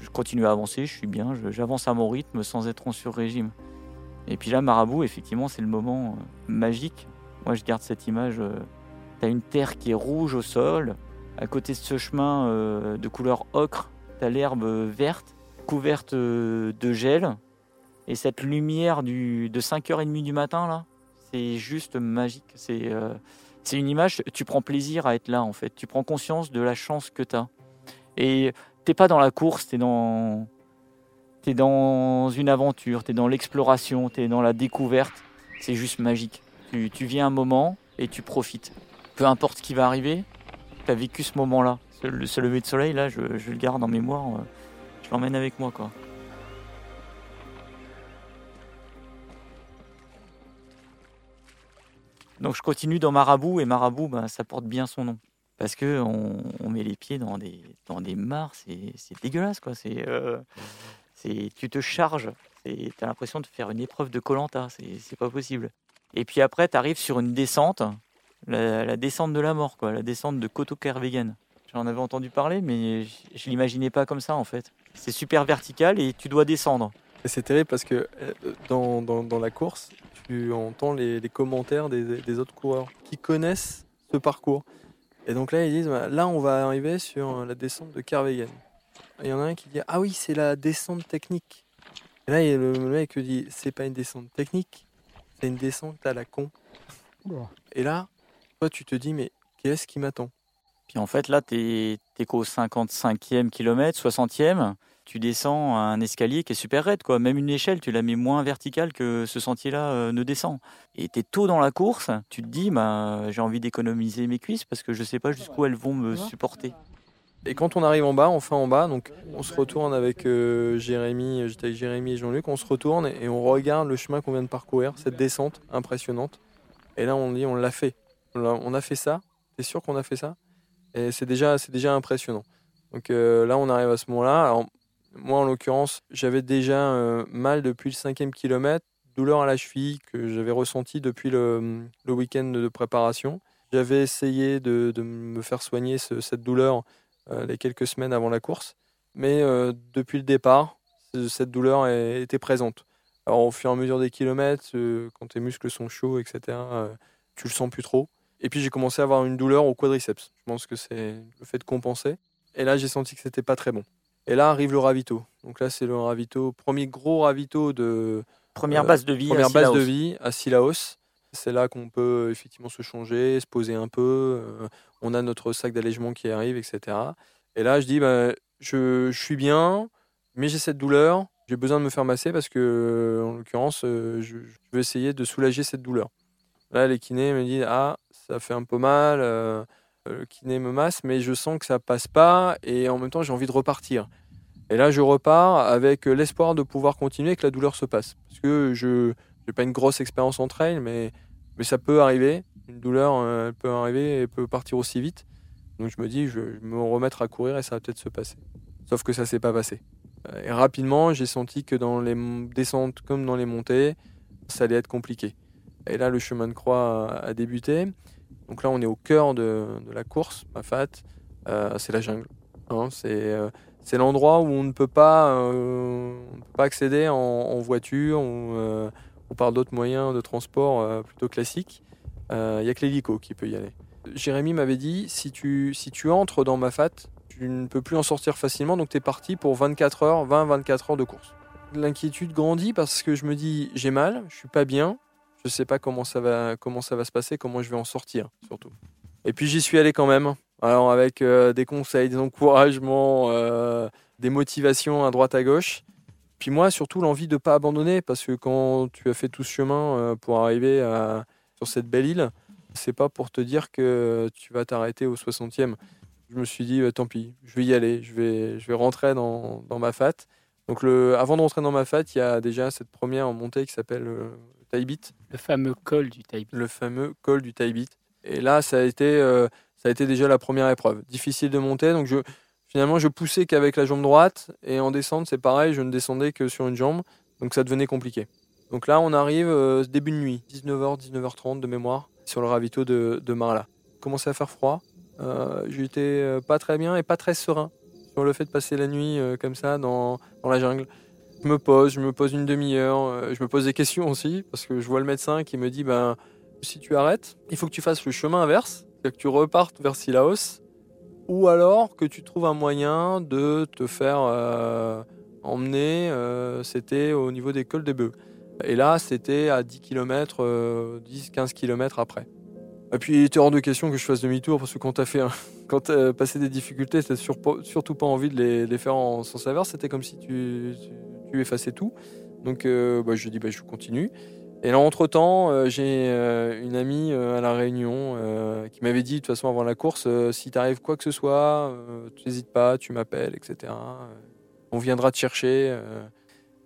Je continue à avancer, je suis bien, j'avance à mon rythme sans être en sur-régime. Et puis là, Marabout, effectivement, c'est le moment magique. Moi, je garde cette image. T'as une terre qui est rouge au sol. À côté de ce chemin de couleur ocre, t'as l'herbe verte, couverte euh, de gel. Et cette lumière du, de 5h30 du matin, là, c'est juste magique. C'est euh, une image, tu prends plaisir à être là, en fait. Tu prends conscience de la chance que t'as. Et t'es pas dans la course, t'es dans, t'es dans une aventure, t'es dans l'exploration, t'es dans la découverte. C'est juste magique. Tu, tu vis un moment et tu profites. Peu importe ce qui va arriver, tu as vécu ce moment-là. Ce, le- ce lever de soleil, là, je, le garde en mémoire. euh, Je l'emmène avec moi, quoi. Donc je continue dans Marabout et Marabout, bah, ça porte bien son nom. Parce que on, met les pieds dans des, dans des mares, c'est dégueulasse quoi. Euh, c'est, tu te charges, tu as l'impression de faire une épreuve de Colanta, c'est pas possible. Et puis après, tu arrives sur une descente, la, descente de la mort, quoi, la descente de Kotokervegen. J'en avais entendu parler, mais je, je l'imaginais pas comme ça en fait. C'est super vertical et tu dois descendre. Et c'est terrible parce que euh, dans, dans- dans la course, tu entends les, les commentaires des, des autres coureurs qui connaissent ce parcours. Et donc là, ils disent bah, là, on va arriver sur la descente de Kervegen. Et il y en a un qui dit ah oui, c'est la descente technique. Et là, il y a le mec qui dit c'est pas une descente technique, c'est une descente à la con. Et là, toi, tu te dis mais qu'est-ce qui m'attend? Puis en fait, là, tu es, qu'au 55e kilomètre, 60e. Tu descends un escalier qui est super raide. Quoi. Même une échelle, tu la mets moins verticale que ce sentier-là euh, ne descend. Et tu es tôt dans la course. Tu te dis, bah, j'ai envie d'économiser mes cuisses parce que je sais pas jusqu'où elles vont me supporter. Et quand on arrive en bas, enfin en bas, donc on se retourne avec euh, Jérémy, j'étais avec Jérémy et Jean-Luc, on se retourne et on regarde le chemin qu'on vient de parcourir, cette descente impressionnante. Et là on dit on l'a fait. On a, on a fait ça, t'es sûr qu'on a fait ça? Et c'est déjà, c'est déjà impressionnant. Donc euh, là on arrive à ce moment-là. Moi en l'occurrence, j'avais déjà euh, mal depuis le cinquième kilomètre, douleur à la cheville que j'avais ressenti depuis le, week-end de préparation. J'avais essayé de, me faire soigner ce- cette douleur euh, les quelques semaines avant la course. Mais depuis le départ, ce- cette douleur était présente. Alors au fur et à mesure des kilomètres, quand tes muscles sont chauds, etc., tu le sens plus trop. Et puis j'ai commencé à avoir une douleur au quadriceps. Je pense que c'est le fait de compenser. Et là, j'ai senti que c'était pas très bon. Et là arrive le ravito. Donc là, c'est le ravito, premier gros ravito de Première base de vie. à première base de vie à Sillaos. C'est là qu'on peut effectivement se changer, se poser un peu. euh, on a notre sac d'allègement qui arrive, etc. Et là, je dis, bah, je, je suis bien, mais j'ai cette douleur. J'ai besoin de me faire masser parce que, en l'occurrence, euh, je, je veux essayer de soulager cette douleur. Là, les kinés me disent, ah, ça fait un peu mal. euh, le kiné me masse, mais je sens que ça passe pas. Et en même temps, j'ai envie de repartir. Et là, je repars avec l'espoir de pouvoir continuer et que la douleur se passe. Parce que je n'ai pas une grosse expérience en trail, mais, mais ça peut arriver. Une douleur, euh, elle peut arriver et peut partir aussi vite. Donc je me dis, je vais me remettre à courir et ça va peut-être se passer. Sauf que ça s'est pas passé. Euh, Et rapidement, j'ai senti que dans les descentes comme dans les montées, ça allait être compliqué. Et là, le chemin de croix a, débuté. Donc là, on est au cœur de, la course, ma fat. Euh, c'est la jungle. Hein, c'est euh, c'est l'endroit où on ne peut pas, euh, pas accéder en, voiture ou, euh, ou par d'autres moyens de transport plutôt classiques. Il n'y a que l'hélico qui peut y aller. Jérémy m'avait dit si tu, si tu entres dans ma fat, tu ne peux plus en sortir facilement, donc tu es parti pour 24 heures, 20-24 heures de course. L'inquiétude grandit parce que je me dis j'ai mal, je suis pas bien, je sais pas comment ça va, comment ça va se passer, comment je vais en sortir surtout. Et puis j'y suis allé quand même. Alors avec euh, des conseils, des encouragements, euh, des motivations à droite à gauche. Puis moi surtout l'envie de ne pas abandonner parce que quand tu as fait tout ce chemin euh, pour arriver sur cette belle île, c'est pas pour te dire que tu vas t'arrêter au 60e. Je me suis dit tant pis, je vais y aller, je vais, je vais rentrer dans, ma fat. Donc le, avant de rentrer dans ma fat, il y a déjà cette première montée qui s'appelle Taibit Le fameux col du Taibit. le fameux col du Taibit. Et là, ça a été, euh, ça a été déjà la première épreuve. Difficile de monter, donc Finalement, je poussais qu'avec la jambe droite et en descente, c'est pareil, je ne descendais que sur une jambe, donc ça devenait compliqué. Donc là, on arrive euh, début de nuit, 19h, 19h30 de mémoire, sur le ravito de, de Marla. Commençait à faire froid, euh, j'étais pas très bien et pas très serein sur le fait de passer la nuit comme ça dans, dans la jungle. Me pose, je me pose une demi-heure, euh, je me pose des questions aussi, parce que je vois le médecin qui me dit ben, si tu arrêtes, il faut que tu fasses le chemin inverse, que tu repartes vers Silaos, ou alors que tu trouves un moyen de te faire euh, emmener, euh, c'était au niveau des cols des bœufs. Et là, c'était à 10 km, 10-15 km après. Et puis, il était hors de question que je fasse demi-tour, parce que quand tu as fait un- [LAUGHS] quand t'as passé des difficultés, tu surtout pas envie de les, faire en sens inverse, c'était comme si tu, tu effaçais tout. Donc, euh, bah, je dis, bah, je continue. Et là, entre-temps, euh, j'ai euh, une amie à La Réunion qui m'avait dit, de toute façon, avant la course, si t'arrives quoi que ce soit, euh, n'hésite pas, tu m'appelles, etc. On viendra te chercher.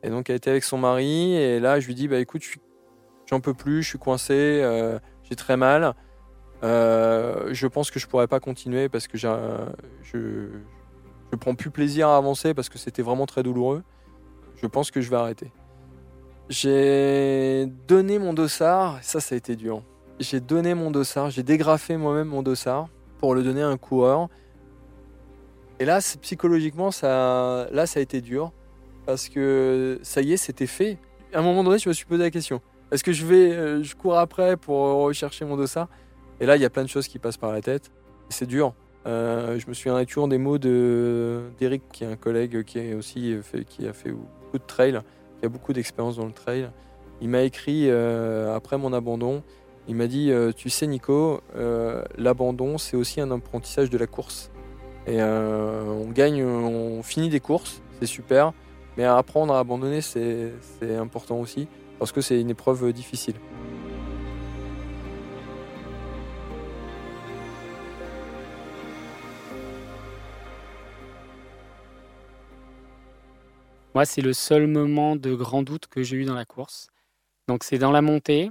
Et donc, elle était avec son mari. Et là, je lui dis, bah, écoute, j'en peux plus, je suis coincé, j'ai très mal. Je pense que je pourrais pas continuer parce que je, je prends plus plaisir à avancer parce que c'était vraiment très douloureux. Je pense que je vais arrêter. J'ai donné mon dossard, ça ça a été dur. J'ai donné mon dossard, j'ai dégrafé moi-même mon dossard pour le donner à un coureur. Et là, psychologiquement, ça, là, ça a été dur parce que ça y est, c'était fait. À un moment donné, je me suis posé la question est-ce que je vais, euh, je cours après pour rechercher mon dossard? Et là, il y a plein de choses qui passent par la tête. C'est dur. Euh, je me souviendrai toujours des mots de d'Eric, qui est un collègue qui a aussi fait, qui a fait beaucoup de trail, qui a beaucoup d'expérience dans le trail. Il m'a écrit euh, après mon abandon. Il m'a dit, euh, tu sais Nico, euh, l'abandon c'est aussi un apprentissage de la course. Et on gagne, on finit des courses, c'est super, mais apprendre à abandonner c'est important aussi parce que c'est une épreuve difficile. C'est le seul moment de grand doute que j'ai eu dans la course. Donc, c'est dans la montée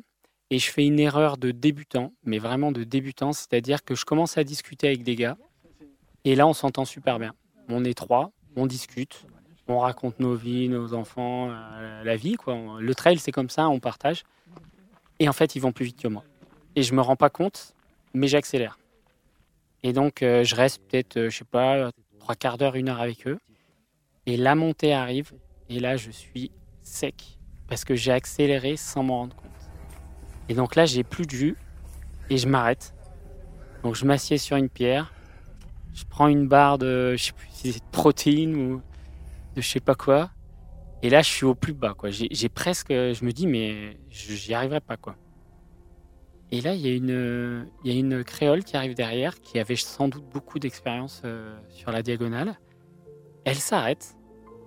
et je fais une erreur de débutant, mais vraiment de débutant, c'est-à-dire que je commence à discuter avec des gars et là, on s'entend super bien. On est trois, on discute, on raconte nos vies, nos enfants, euh, la vie. Quoi. Le trail, c'est comme ça, on partage. Et en fait, ils vont plus vite que moi. Et je me rends pas compte, mais j'accélère. Et donc, euh, je reste peut-être, euh, je sais pas, trois quarts d'heure, une heure avec eux. Et la montée arrive, et là, je suis sec, parce que j'ai accéléré sans m'en rendre compte. Et donc là, j'ai plus de jus, et je m'arrête. Donc je m'assieds sur une pierre, je prends une barre de, je sais plus de protéines ou de je sais pas quoi, et là, je suis au plus bas, quoi. J'ai presque, je me dis, mais j'y arriverai pas, quoi. Et là, il y, a une, il y a une créole qui arrive derrière, qui avait sans doute beaucoup d'expérience euh, sur la diagonale. Elle s'arrête,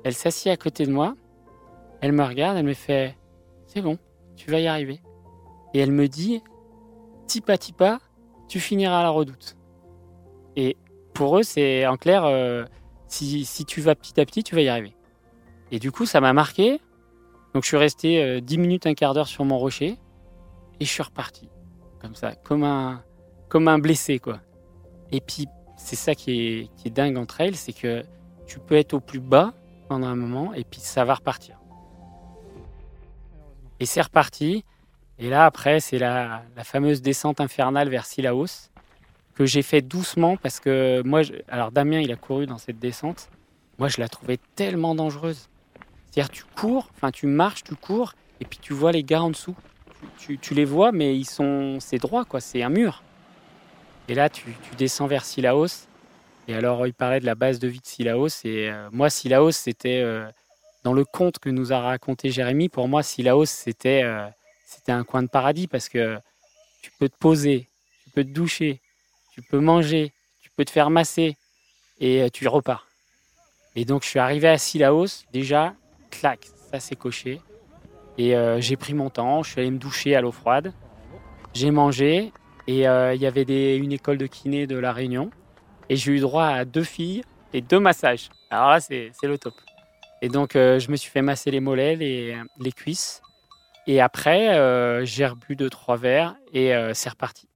elle s'assied à côté de moi, elle me regarde, elle me fait C'est bon, tu vas y arriver. Et elle me dit Tipa tipa, tu finiras à la redoute. Et pour eux, c'est en clair euh, si, si tu vas petit à petit, tu vas y arriver. Et du coup, ça m'a marqué. Donc je suis resté euh, 10 minutes, un quart d'heure sur mon rocher et je suis reparti. Comme ça, comme un, comme un blessé, quoi. Et puis, c'est ça qui est, qui est dingue en trail, c'est que tu peux être au plus bas un moment et puis ça va repartir. Et c'est reparti. Et là, après, c'est la, fameuse descente infernale vers Silaos que j'ai fait doucement parce que moi, alors Damien, il a couru dans cette descente. Moi, je la trouvais tellement dangereuse. C'est-à-dire, tu cours, enfin, tu marches, tu cours, et puis tu vois les gars en dessous. Tu, les vois, mais ils sont, c'est droit, quoi. C'est un mur. Et là, tu, tu descends vers Silaos. Et alors, il parlait de la base de vie de Silaos. Et euh, moi, Silaos, c'était euh, dans le conte que nous a raconté Jérémy. Pour moi, Silaos, c'était euh, c'était un coin de paradis parce que tu peux te poser, tu peux te doucher, tu peux manger, tu peux te faire masser et tu repars. Et donc, je suis arrivé à Silaos. Déjà, clac, ça c'est coché. Et j'ai pris mon temps, je suis allé me doucher à l'eau froide. J'ai mangé et il y avait une école de kiné de La Réunion. Et j'ai eu droit à deux filles et deux massages. Alors là, c'est le top. Et donc, euh, je me suis fait masser les mollets, les, les cuisses. Et après, euh, j'ai rebu deux, trois verres et euh, c'est reparti.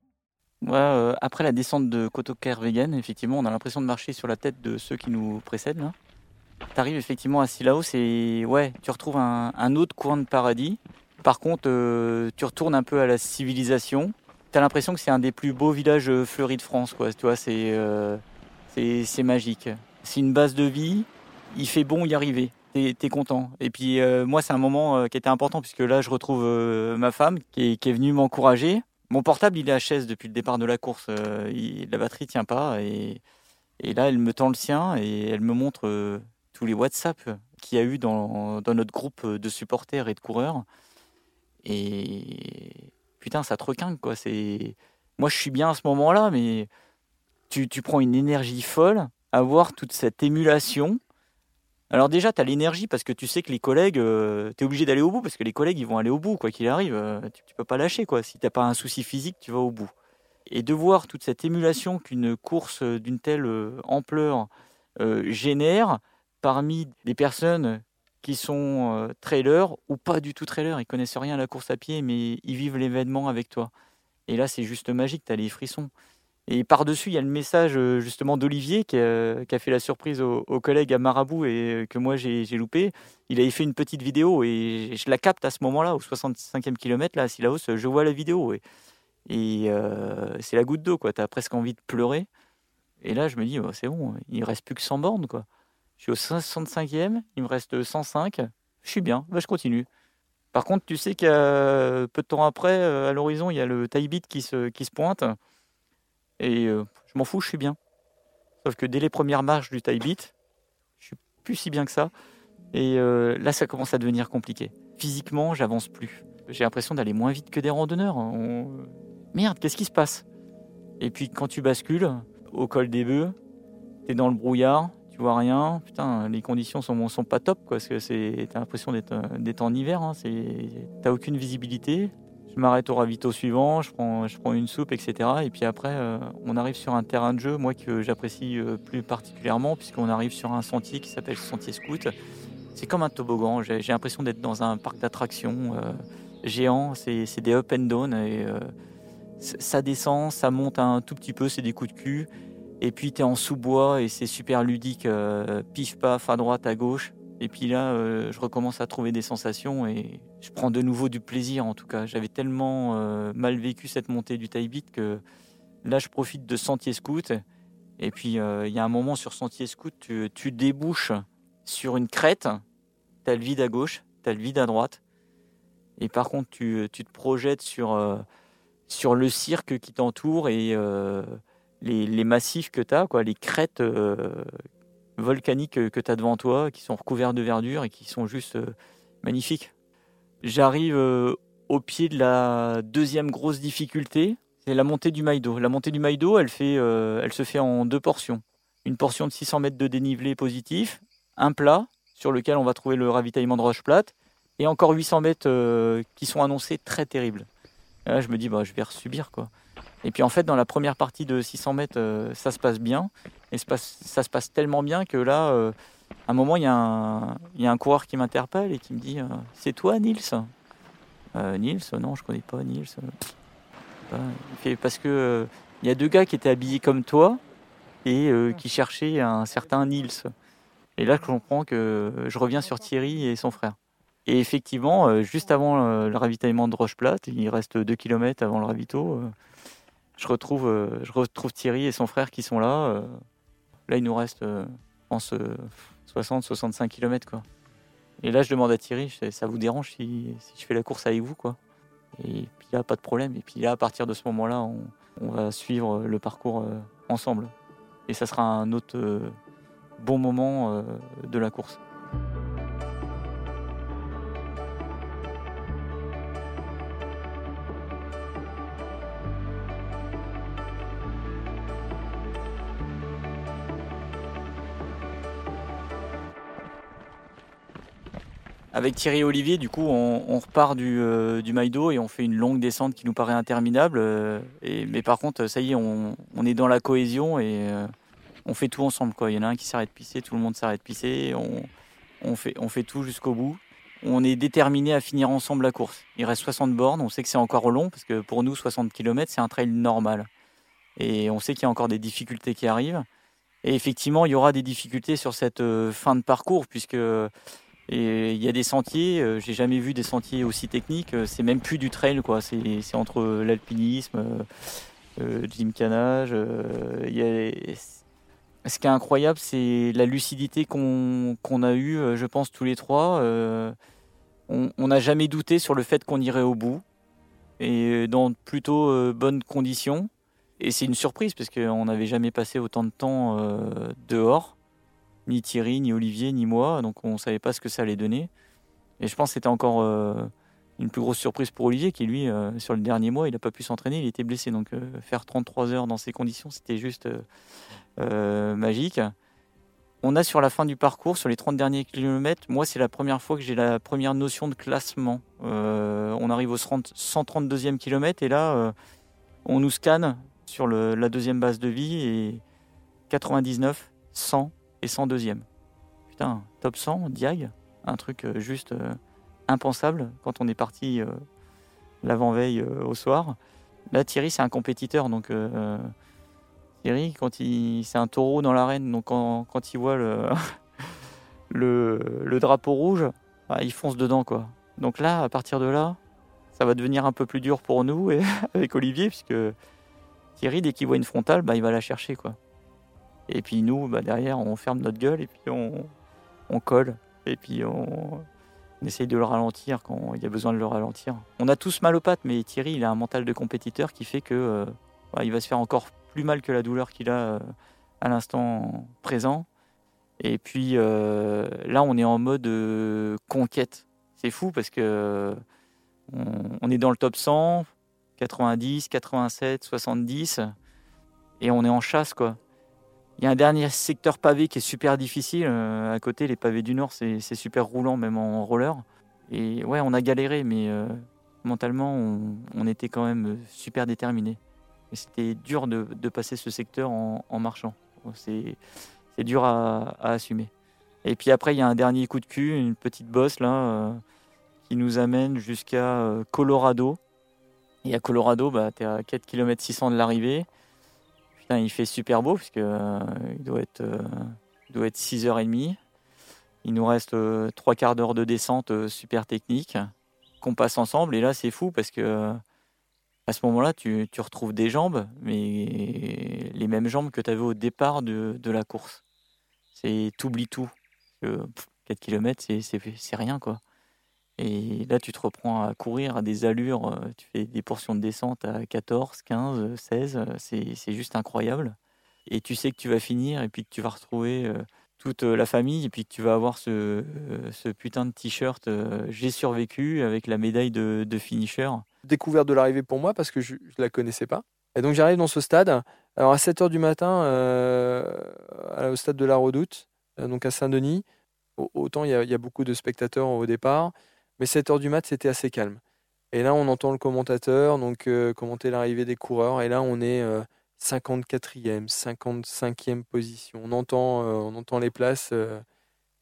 Après la descente de Kotokervegen, effectivement, on a l'impression de marcher sur la tête de ceux qui nous précèdent. Là. T'arrives effectivement à Silaos et ouais, tu retrouves un, un autre coin de paradis. Par contre, tu retournes un peu à la civilisation. T'as l'impression que c'est un des plus beaux villages euh, fleuris de France, quoi. Tu vois, c'est euh, c'est magique. C'est une base de vie. Il fait bon y arriver. T'es es content. Et puis euh, moi, c'est un moment qui était important puisque là, je retrouve ma femme qui est, venue m'encourager. Mon portable, il est HS depuis le départ de la course. La batterie tient pas et, là, elle me tend le sien et elle me montre tous les WhatsApp qu'il y a eu dans, dans notre groupe de supporters et de coureurs. Et putain, ça te requinque, quoi. C'est... Moi, je suis bien à ce moment-là, mais tu, prends une énergie folle à voir toute cette émulation. Alors déjà, tu as l'énergie parce que tu sais que les collègues, tu es obligé d'aller au bout parce que les collègues, ils vont aller au bout, quoi qu'il arrive. Euh, tu, tu peux pas lâcher, quoi. Si t'as pas un souci physique, tu vas au bout. Et de voir toute cette émulation qu'une course euh, d'une telle euh, ampleur euh, génère parmi des personnes qui sont euh, trailers ou pas du tout trailers, ils connaissent rien à la course à pied, mais ils vivent l'événement avec toi. Et là, c'est juste magique, tu as les frissons. Et par-dessus, il y a le message euh, justement d'Olivier qui, a- qui a fait la surprise aux, collègues à Marabout et euh, que moi j'ai loupé. Il avait fait une petite vidéo et je la capte à ce moment-là, au 65e kilomètre, là, à Silaos, je vois la vidéo. Et, euh, c'est la goutte d'eau, quoi. Tu as presque envie de pleurer. Et là, je me dis, oh, c'est bon, il reste plus que 100 bornes, quoi. Je suis au 65e, il me reste 105. Je suis bien, bah, je continue. Par contre, tu sais qu'à peu de temps après, euh, à l'horizon, il y a le Taibit qui se, qui se pointe. Et euh, je m'en fous, je suis bien. Sauf que dès les premières marches du Taibit, je suis plus si bien que ça. Et euh, là, ça commence à devenir compliqué. Physiquement, j'avance plus. J'ai l'impression d'aller moins vite que des randonneurs. On- Merde, qu'est-ce qui se passe? Et puis quand tu bascules au col des bœufs, t'es dans le brouillard, tu vois rien. Putain, les conditions sont, pas top, quoi, parce que c'est, t'as l'impression d'être, euh, en hiver. Hein, t'as aucune visibilité. Je m'arrête au ravito suivant, je prends, une soupe, etc. Et puis après, euh, on arrive sur un terrain de jeu, moi que j'apprécie euh, plus particulièrement, puisqu'on arrive sur un sentier qui s'appelle Sentier Scout. C'est comme un toboggan. J'ai, l'impression d'être dans un parc d'attractions géant. C'est, des up and down. Et, ça descend, ça monte un tout petit peu, c'est des coups de cul. Et puis tu es en sous-bois et c'est super ludique, euh, pif paf à droite, à gauche. Et puis là, euh, je recommence à trouver des sensations et je prends de nouveau du plaisir en tout cas. J'avais tellement euh, mal vécu cette montée du Taibit que là, je profite de Sentier Scout. Et puis euh, il y a un moment sur Sentier Scout, tu, tu débouches sur une crête, tu as le vide à gauche, tu as le vide à droite. Et par contre, tu, tu te projettes sur, euh, sur le cirque qui t'entoure et euh, les, massifs que tu as, quoi, les crêtes euh, volcaniques que, tu as devant toi, qui sont recouverts de verdure et qui sont juste euh, magnifiques. J'arrive euh, au pied de la deuxième grosse difficulté, c'est la montée du Maïdo. La montée du Maïdo, elle, se fait en deux portions. Une portion de 600 mètres de dénivelé positif, un plat sur lequel on va trouver le ravitaillement de roche plate, et encore 800 mètres qui sont annoncés très terribles. Et là, je me dis, bah, je vais subir quoi. Et puis en fait, dans la première partie de 600 mètres, euh, ça se passe bien. Et ça se passe tellement bien que là, euh, à un moment, il y, a un- coureur qui m'interpelle et qui me dit euh, C'est toi, Nils Euh, Nils Non, je connais pas Nils. Parce que il y a deux gars qui étaient habillés comme toi et qui cherchaient un certain Nils. Et là, je comprends que je reviens sur Thierry et son frère. Et effectivement, juste avant le ravitaillement de Roche Plate, il reste 2 km avant le ravito, je, retrouve, euh, je retrouve Thierry et son frère qui sont là. euh, là, il nous reste, euh, je pense, 60-65 km. Quoi. Et là, je demande à Thierry, ça vous dérange si, je fais la course avec vous quoi Et puis là, pas de problème. Et puis là, à partir de ce moment-là, on, va suivre le parcours euh, ensemble. Et ça sera un autre euh, bon moment euh, de la course. Avec Thierry et Olivier, du coup, on, repart du, euh, Maïdo et on fait une longue descente qui nous paraît interminable. euh, mais par contre, ça y est, on, est dans la cohésion et euh, on fait tout ensemble. Il y en a un qui s'arrête pisser, tout le monde s'arrête pisser. On, on, fait, on fait tout jusqu'au bout. On est déterminé à finir ensemble la course. Il reste 60 bornes. On sait que c'est encore long parce que pour nous, 60 km, c'est un trail normal. Et on sait qu'il y a encore des difficultés qui arrivent. Et effectivement, il y aura des difficultés sur cette euh, fin de parcours, puisque et il y a des sentiers, euh, j'ai jamais vu des sentiers aussi techniques, euh, c'est même plus du trail, quoi. C'est, entre l'alpinisme, euh, le y a... Ce qui est incroyable, c'est la lucidité qu'on, qu'on a eue, je pense, tous les trois. on n'a jamais douté sur le fait qu'on irait au bout, et dans plutôt bonnes conditions. Et c'est une surprise parce qu'on n'avait jamais passé autant de temps euh, dehors, ni Thierry, ni Olivier, ni moi, donc on ne savait pas ce que ça allait donner. Et je pense que c'était encore euh, une plus grosse surprise pour Olivier qui, lui, euh, sur le dernier mois, il n'a pas pu s'entraîner, il était blessé. Donc faire 33 heures dans ces conditions, c'était juste magique. On a sur la fin du parcours, sur les 30 derniers kilomètres, moi c'est la première fois que j'ai la première notion de classement. on arrive au 132e kilomètre et là on nous scanne sur la deuxième base de vie et 99, 100 et 102e. Putain, top 100, Diag, un truc euh, juste euh, impensable quand on est parti euh, l'avant-veille au soir. Là, Thierry, c'est un compétiteur, donc Thierry, quand il, c'est un taureau dans l'arène, donc quand, il voit le, [LAUGHS] le, le drapeau rouge, bah, il fonce dedans, quoi. Donc là, à partir de là, ça va devenir un peu plus dur pour nous et [LAUGHS] avec Olivier, puisque Thierry, dès qu'il voit une frontale, bah, il va la chercher. quoi. Et puis nous, bah, derrière, on ferme notre gueule et puis on, colle. Et puis on, essaye de le ralentir quand il y a besoin de le ralentir. On a tous mal aux pattes, mais Thierry, il a un mental de compétiteur qui fait que euh, bah, va se faire encore plus mal que la douleur qu'il a euh, à l'instant présent. Et puis euh, là, on est en mode conquête. C'est fou parce que on, on, est dans le top 100, 90, 87, 70, et on est en chasse, quoi. Il y a un dernier secteur pavé qui est super difficile. Euh, à côté, les pavés du Nord, c'est super roulant, même en roller. Et ouais, on a galéré, mais euh, mentalement, on, était quand même super déterminés. Et c'était dur de, passer ce secteur en, marchant. C'est dur à, assumer. Et puis après, il y a un dernier coup de cul, une petite bosse là, euh, qui nous amène jusqu'à euh, Colorado. Et à Colorado, bah, tu es à 4 km 600 de l'arrivée. Il fait super beau parce que euh, il doit être, euh, doit être 6h30. Il nous reste euh, trois quarts d'heure de descente euh, super technique qu'on passe ensemble. Et là, c'est fou parce que à ce moment-là, tu, tu, retrouves des jambes, mais les mêmes jambes que tu avais au départ de, la course. C'est t'oublies tout. 4 km, c'est rien quoi. Et là, tu te reprends à courir à des allures, euh, tu fais des portions de descente à 14, 15, 16, c'est juste incroyable. Et tu sais que tu vas finir et puis que tu vas retrouver euh, toute la famille et puis que tu vas avoir ce, ce putain de t-shirt euh, J'ai survécu avec la médaille de, finisher. Découverte de l'arrivée pour moi parce que je ne la connaissais pas. Et donc j'arrive dans ce stade. Alors à 7h du matin, euh, au stade de la Redoute, donc à Saint-Denis, autant il y, a beaucoup de spectateurs au départ. Mais 7 heures du mat, c'était assez calme. Et là, on entend le commentateur donc euh, commenter l'arrivée des coureurs. Et là, on est euh, 54e, 55e position. On entend, euh, on entend les places. euh,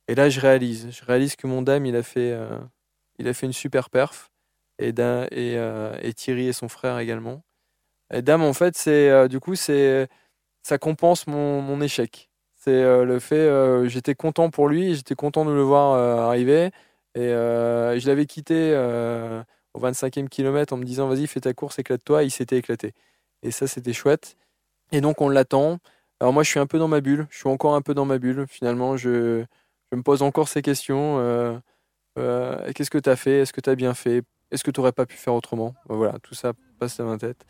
et là, je réalise. Je réalise que mon dame, il a fait, euh, il a fait une super perf. Et, et, euh, Thierry et son frère également. Et dame, en fait, c'est euh, du coup, c'est ça compense mon, mon échec. C'est euh, le fait, euh, j'étais content pour lui, j'étais content de le voir euh, arriver. Et euh, je l'avais quitté euh, au 25e kilomètre en me disant vas-y fais ta course, éclate-toi. Il s'était éclaté. Et ça c'était chouette. Et donc on l'attend. Alors moi je suis un peu dans ma bulle. Je suis encore un peu dans ma bulle. Finalement je, je me pose encore ces questions. Euh, Qu'est-ce que tu as fait? Est-ce que tu as bien fait? Est-ce que tu n'aurais pas pu faire autrement? Ben Voilà, tout ça passe dans ma tête.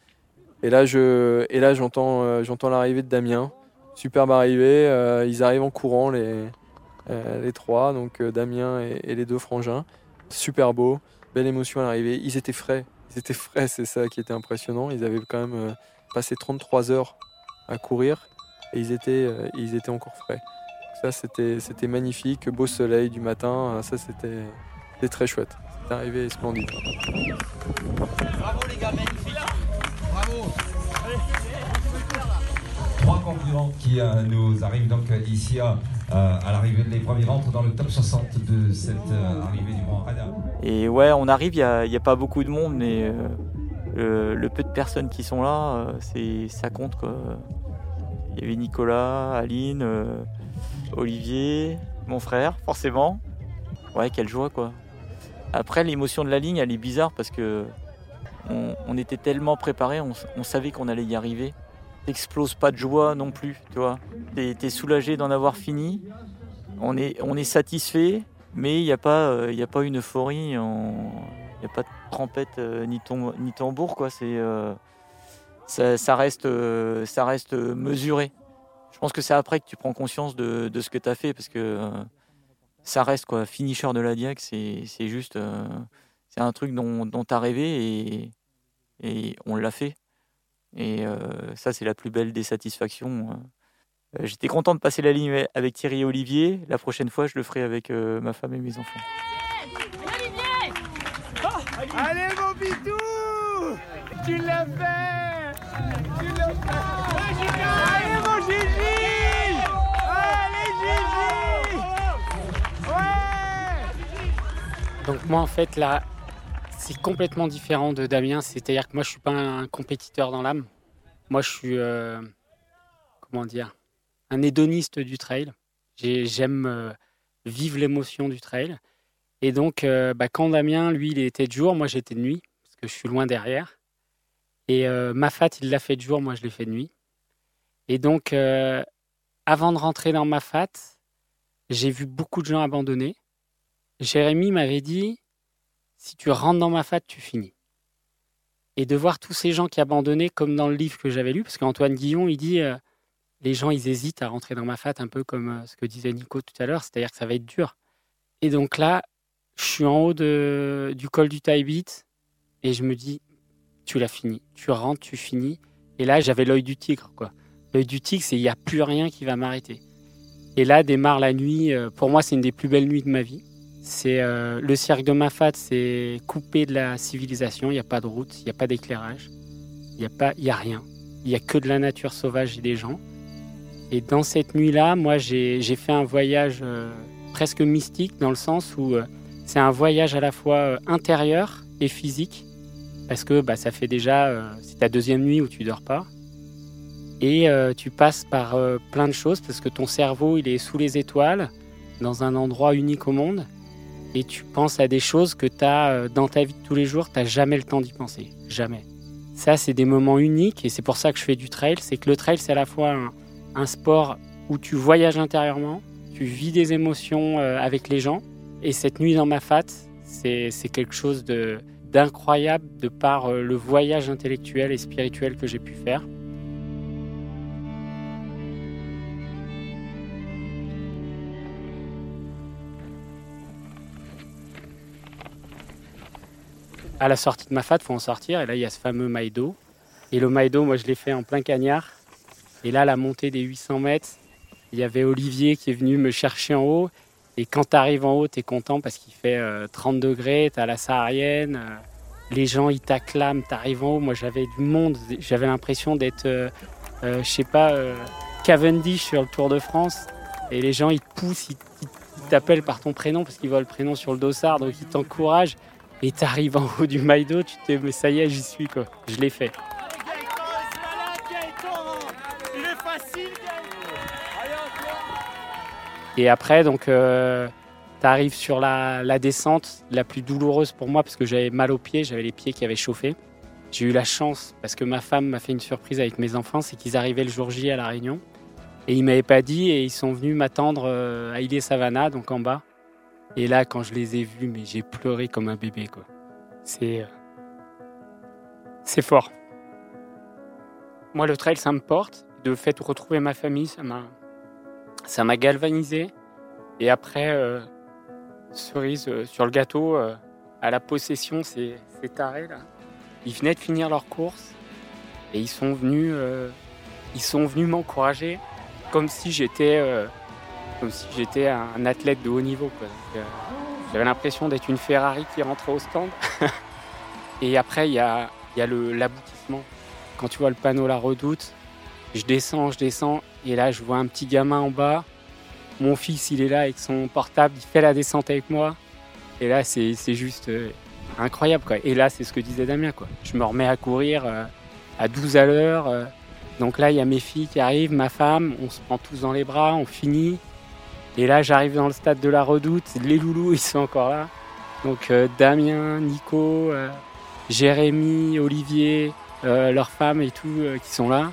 Et là je, et là j'entends, j'entends l'arrivée de Damien. Superbe arrivée. Ils arrivent en courant les les trois, donc euh, Damien et, et, les deux frangins. Super beau, belle émotion à l'arrivée. Ils étaient frais, ils étaient frais, c'est ça qui était impressionnant. Ils avaient quand même euh, passé 33 heures à courir et ils étaient, euh, ils étaient encore frais. Ça, c'était, c'était magnifique, beau soleil du matin, ça c'était, c'était très chouette. C'était arrivé splendide. Bravo les gars, magnifique. Bravo. Trois concurrents qui euh, nous arrivent donc ici à, à l'arrivée de l'épreuve. Ils rentrent dans le top 60 de cette euh, arrivée du Grand Raid. Et ouais, on arrive, il n'y a, pas beaucoup de monde, mais euh, le, peu de personnes qui sont là, euh, c'est ça compte. Il y avait Nicolas, Aline, euh, Olivier, mon frère, forcément. Ouais, quelle joie quoi. Après, l'émotion de la ligne, elle est bizarre parce que on, était tellement s- on savait qu'on allait y arriver. T'exploses pas de joie non plus, tu vois. T'es es soulagé d'en avoir fini. On est, on est satisfait, mais il n'y a, pas, euh, y a pas une euphorie, il n'y a pas de trompette euh, ni, tom- ni tambour, quoi. C'est, euh, ça, reste, ça reste mesuré. Je pense que c'est après que tu prends conscience de, de ce que tu as fait, parce que ça reste, quoi. Finisher de la Diac, c'est juste. c'est un truc dont, dont tu as rêvé et, et on l'a fait. Et euh, ça, c'est la plus belle des satisfactions. Euh, J'étais content de passer la ligne avec Thierry et Olivier. La prochaine fois, je le ferai avec euh, ma femme et mes enfants. Allez mon bidou Tu l'as fait Tu l'as fait Allez mon Gigi Allez Gigi Ouais Donc moi en fait là, c'est complètement différent de Damien. C'est-à-dire que moi je suis pas un compétiteur dans l'âme. Moi je suis euh, comment dire un hédoniste du trail. J'ai- J'aime euh, vivre l'émotion du trail. Et donc euh, bah, quand Damien lui il était de jour, moi j'étais de nuit parce que je suis loin derrière. Et Mafat il l'a fait de jour, moi je l'ai fait de nuit. Et donc avant de rentrer dans Mafat, j'ai vu beaucoup de gens abandonner. Jérémy m'avait dit si tu rentres dans ma fat, tu finis. Et de voir tous ces gens qui abandonnaient, comme dans le livre que j'avais lu, parce qu'Antoine Guillon, il dit euh, les gens, ils hésitent à rentrer dans ma fat, un peu comme euh, ce que disait Nico tout à l'heure, c'est-à-dire que ça va être dur. Et donc là, je suis en haut de, du col du Taibit et je me dis tu l'as fini, tu rentres, tu finis. Et là, j'avais l'œil du tigre, quoi. L'œil du tigre, c'est il n'y a plus rien qui va m'arrêter. Et là démarre la nuit. euh, Pour moi, c'est une des plus belles nuits de ma vie. C'est euh, le cirque de Mafat, c'est coupé de la civilisation. Il n'y a pas de route, il n'y a pas d'éclairage, il n'y a pas, il y a rien. Il y a que de la nature sauvage et des gens. Et dans cette nuit-là, moi, j'ai fait un voyage euh, presque mystique dans le sens où euh, c'est un voyage à la fois intérieur et physique parce que bah, ça fait déjà c'est ta deuxième nuit où tu dors pas et tu passes par plein de choses parce que ton cerveau il est sous les étoiles dans un endroit unique au monde et tu penses à des choses que tu as dans ta vie de tous les jours, tu jamais le temps d'y penser, jamais. Ça, c'est des moments uniques et c'est pour ça que je fais du trail. C'est que le trail, c'est à la fois un, sport où tu voyages intérieurement, tu vis des émotions euh, avec les gens. Et cette nuit dans ma fat, c'est quelque chose d'incroyable de par euh, le voyage intellectuel et spirituel que j'ai pu faire. À la sortie de ma fat, faut en sortir. Et là, il y a ce fameux Maïdo. Et le Maïdo, moi, je l'ai fait en plein cagnard. Et là, la montée des 800 mètres, il y avait Olivier qui est venu me chercher en haut. Et quand tu arrives en haut, tu es content parce qu'il fait euh, 30 degrés, tu as la saharienne. euh, les gens, ils t'acclament, tu arrives en haut. Moi, j'avais du monde. J'avais l'impression d'être, euh, euh, je sais pas, euh, Cavendish sur le Tour de France. Et les gens, ils te poussent, ils ils t'appellent par ton prénom parce qu'ils voient le prénom sur le dossard. Donc, ils t'encouragent. Et t'arrives en haut du Maïdo, tu te dis, mais ça y est, j'y suis, quoi. Je l'ai fait. Et après, donc, euh, t'arrives sur la, la descente la plus douloureuse pour moi parce que j'avais mal aux pieds, j'avais les pieds qui avaient chauffé. J'ai eu la chance parce que ma femme m'a fait une surprise avec mes enfants, c'est qu'ils arrivaient le jour J à La Réunion. Et ils m'avaient pas dit et ils sont venus m'attendre euh, à Ille Savannah, donc en bas. Et là, quand je les ai vus, mais j'ai pleuré comme un bébé, quoi. C'est. euh, C'est fort. Moi, le trail, ça me porte. De fait, retrouver ma famille, ça m'a. Ça m'a galvanisé. Et après, euh, cerise euh, sur le gâteau, à la possession, c'est taré, là. Ils venaient de finir leur course. Et ils sont venus. ils sont venus m'encourager comme si j'étais. Comme si j'étais un athlète de haut niveau. euh, J'avais l'impression d'être une Ferrari qui rentrait au stand. [LAUGHS] Et après, il y a, y a l'aboutissement. Quand tu vois le panneau La Redoute, je descends, je descends, et là, je vois un petit gamin en bas. Mon fils, il est là avec son portable, il fait la descente avec moi. Et là, c'est c'est juste. euh, incroyable. Quoi. Et là, c'est ce que disait Damien. Quoi. Je me remets à courir euh, à 12 à l'heure. euh. donc là, il y a mes filles qui arrivent, ma femme, on se prend tous dans les bras, on finit. Et là, j'arrive dans le stade de la redoute, les loulous, ils sont encore là. Donc euh, Damien, Nico, euh, Jérémy, Olivier, euh, leurs femmes et tout qui sont là.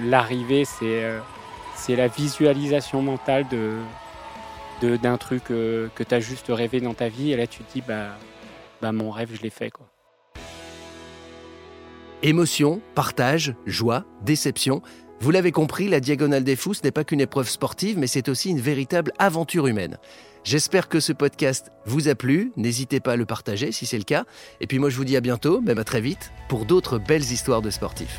L'arrivée, c'est la visualisation mentale d'un truc que tu as juste rêvé dans ta vie. Et là, tu te dis, bah, bah mon rêve, je l'ai fait. Émotion, partage, joie, déception. Vous l'avez compris, la Diagonale des Fous n'est pas qu'une épreuve sportive, mais c'est aussi une véritable aventure humaine. J'espère que ce podcast vous a plu. N'hésitez pas à le partager si c'est le cas. Et puis moi, je vous dis à bientôt, même à très vite, pour d'autres belles histoires de sportifs.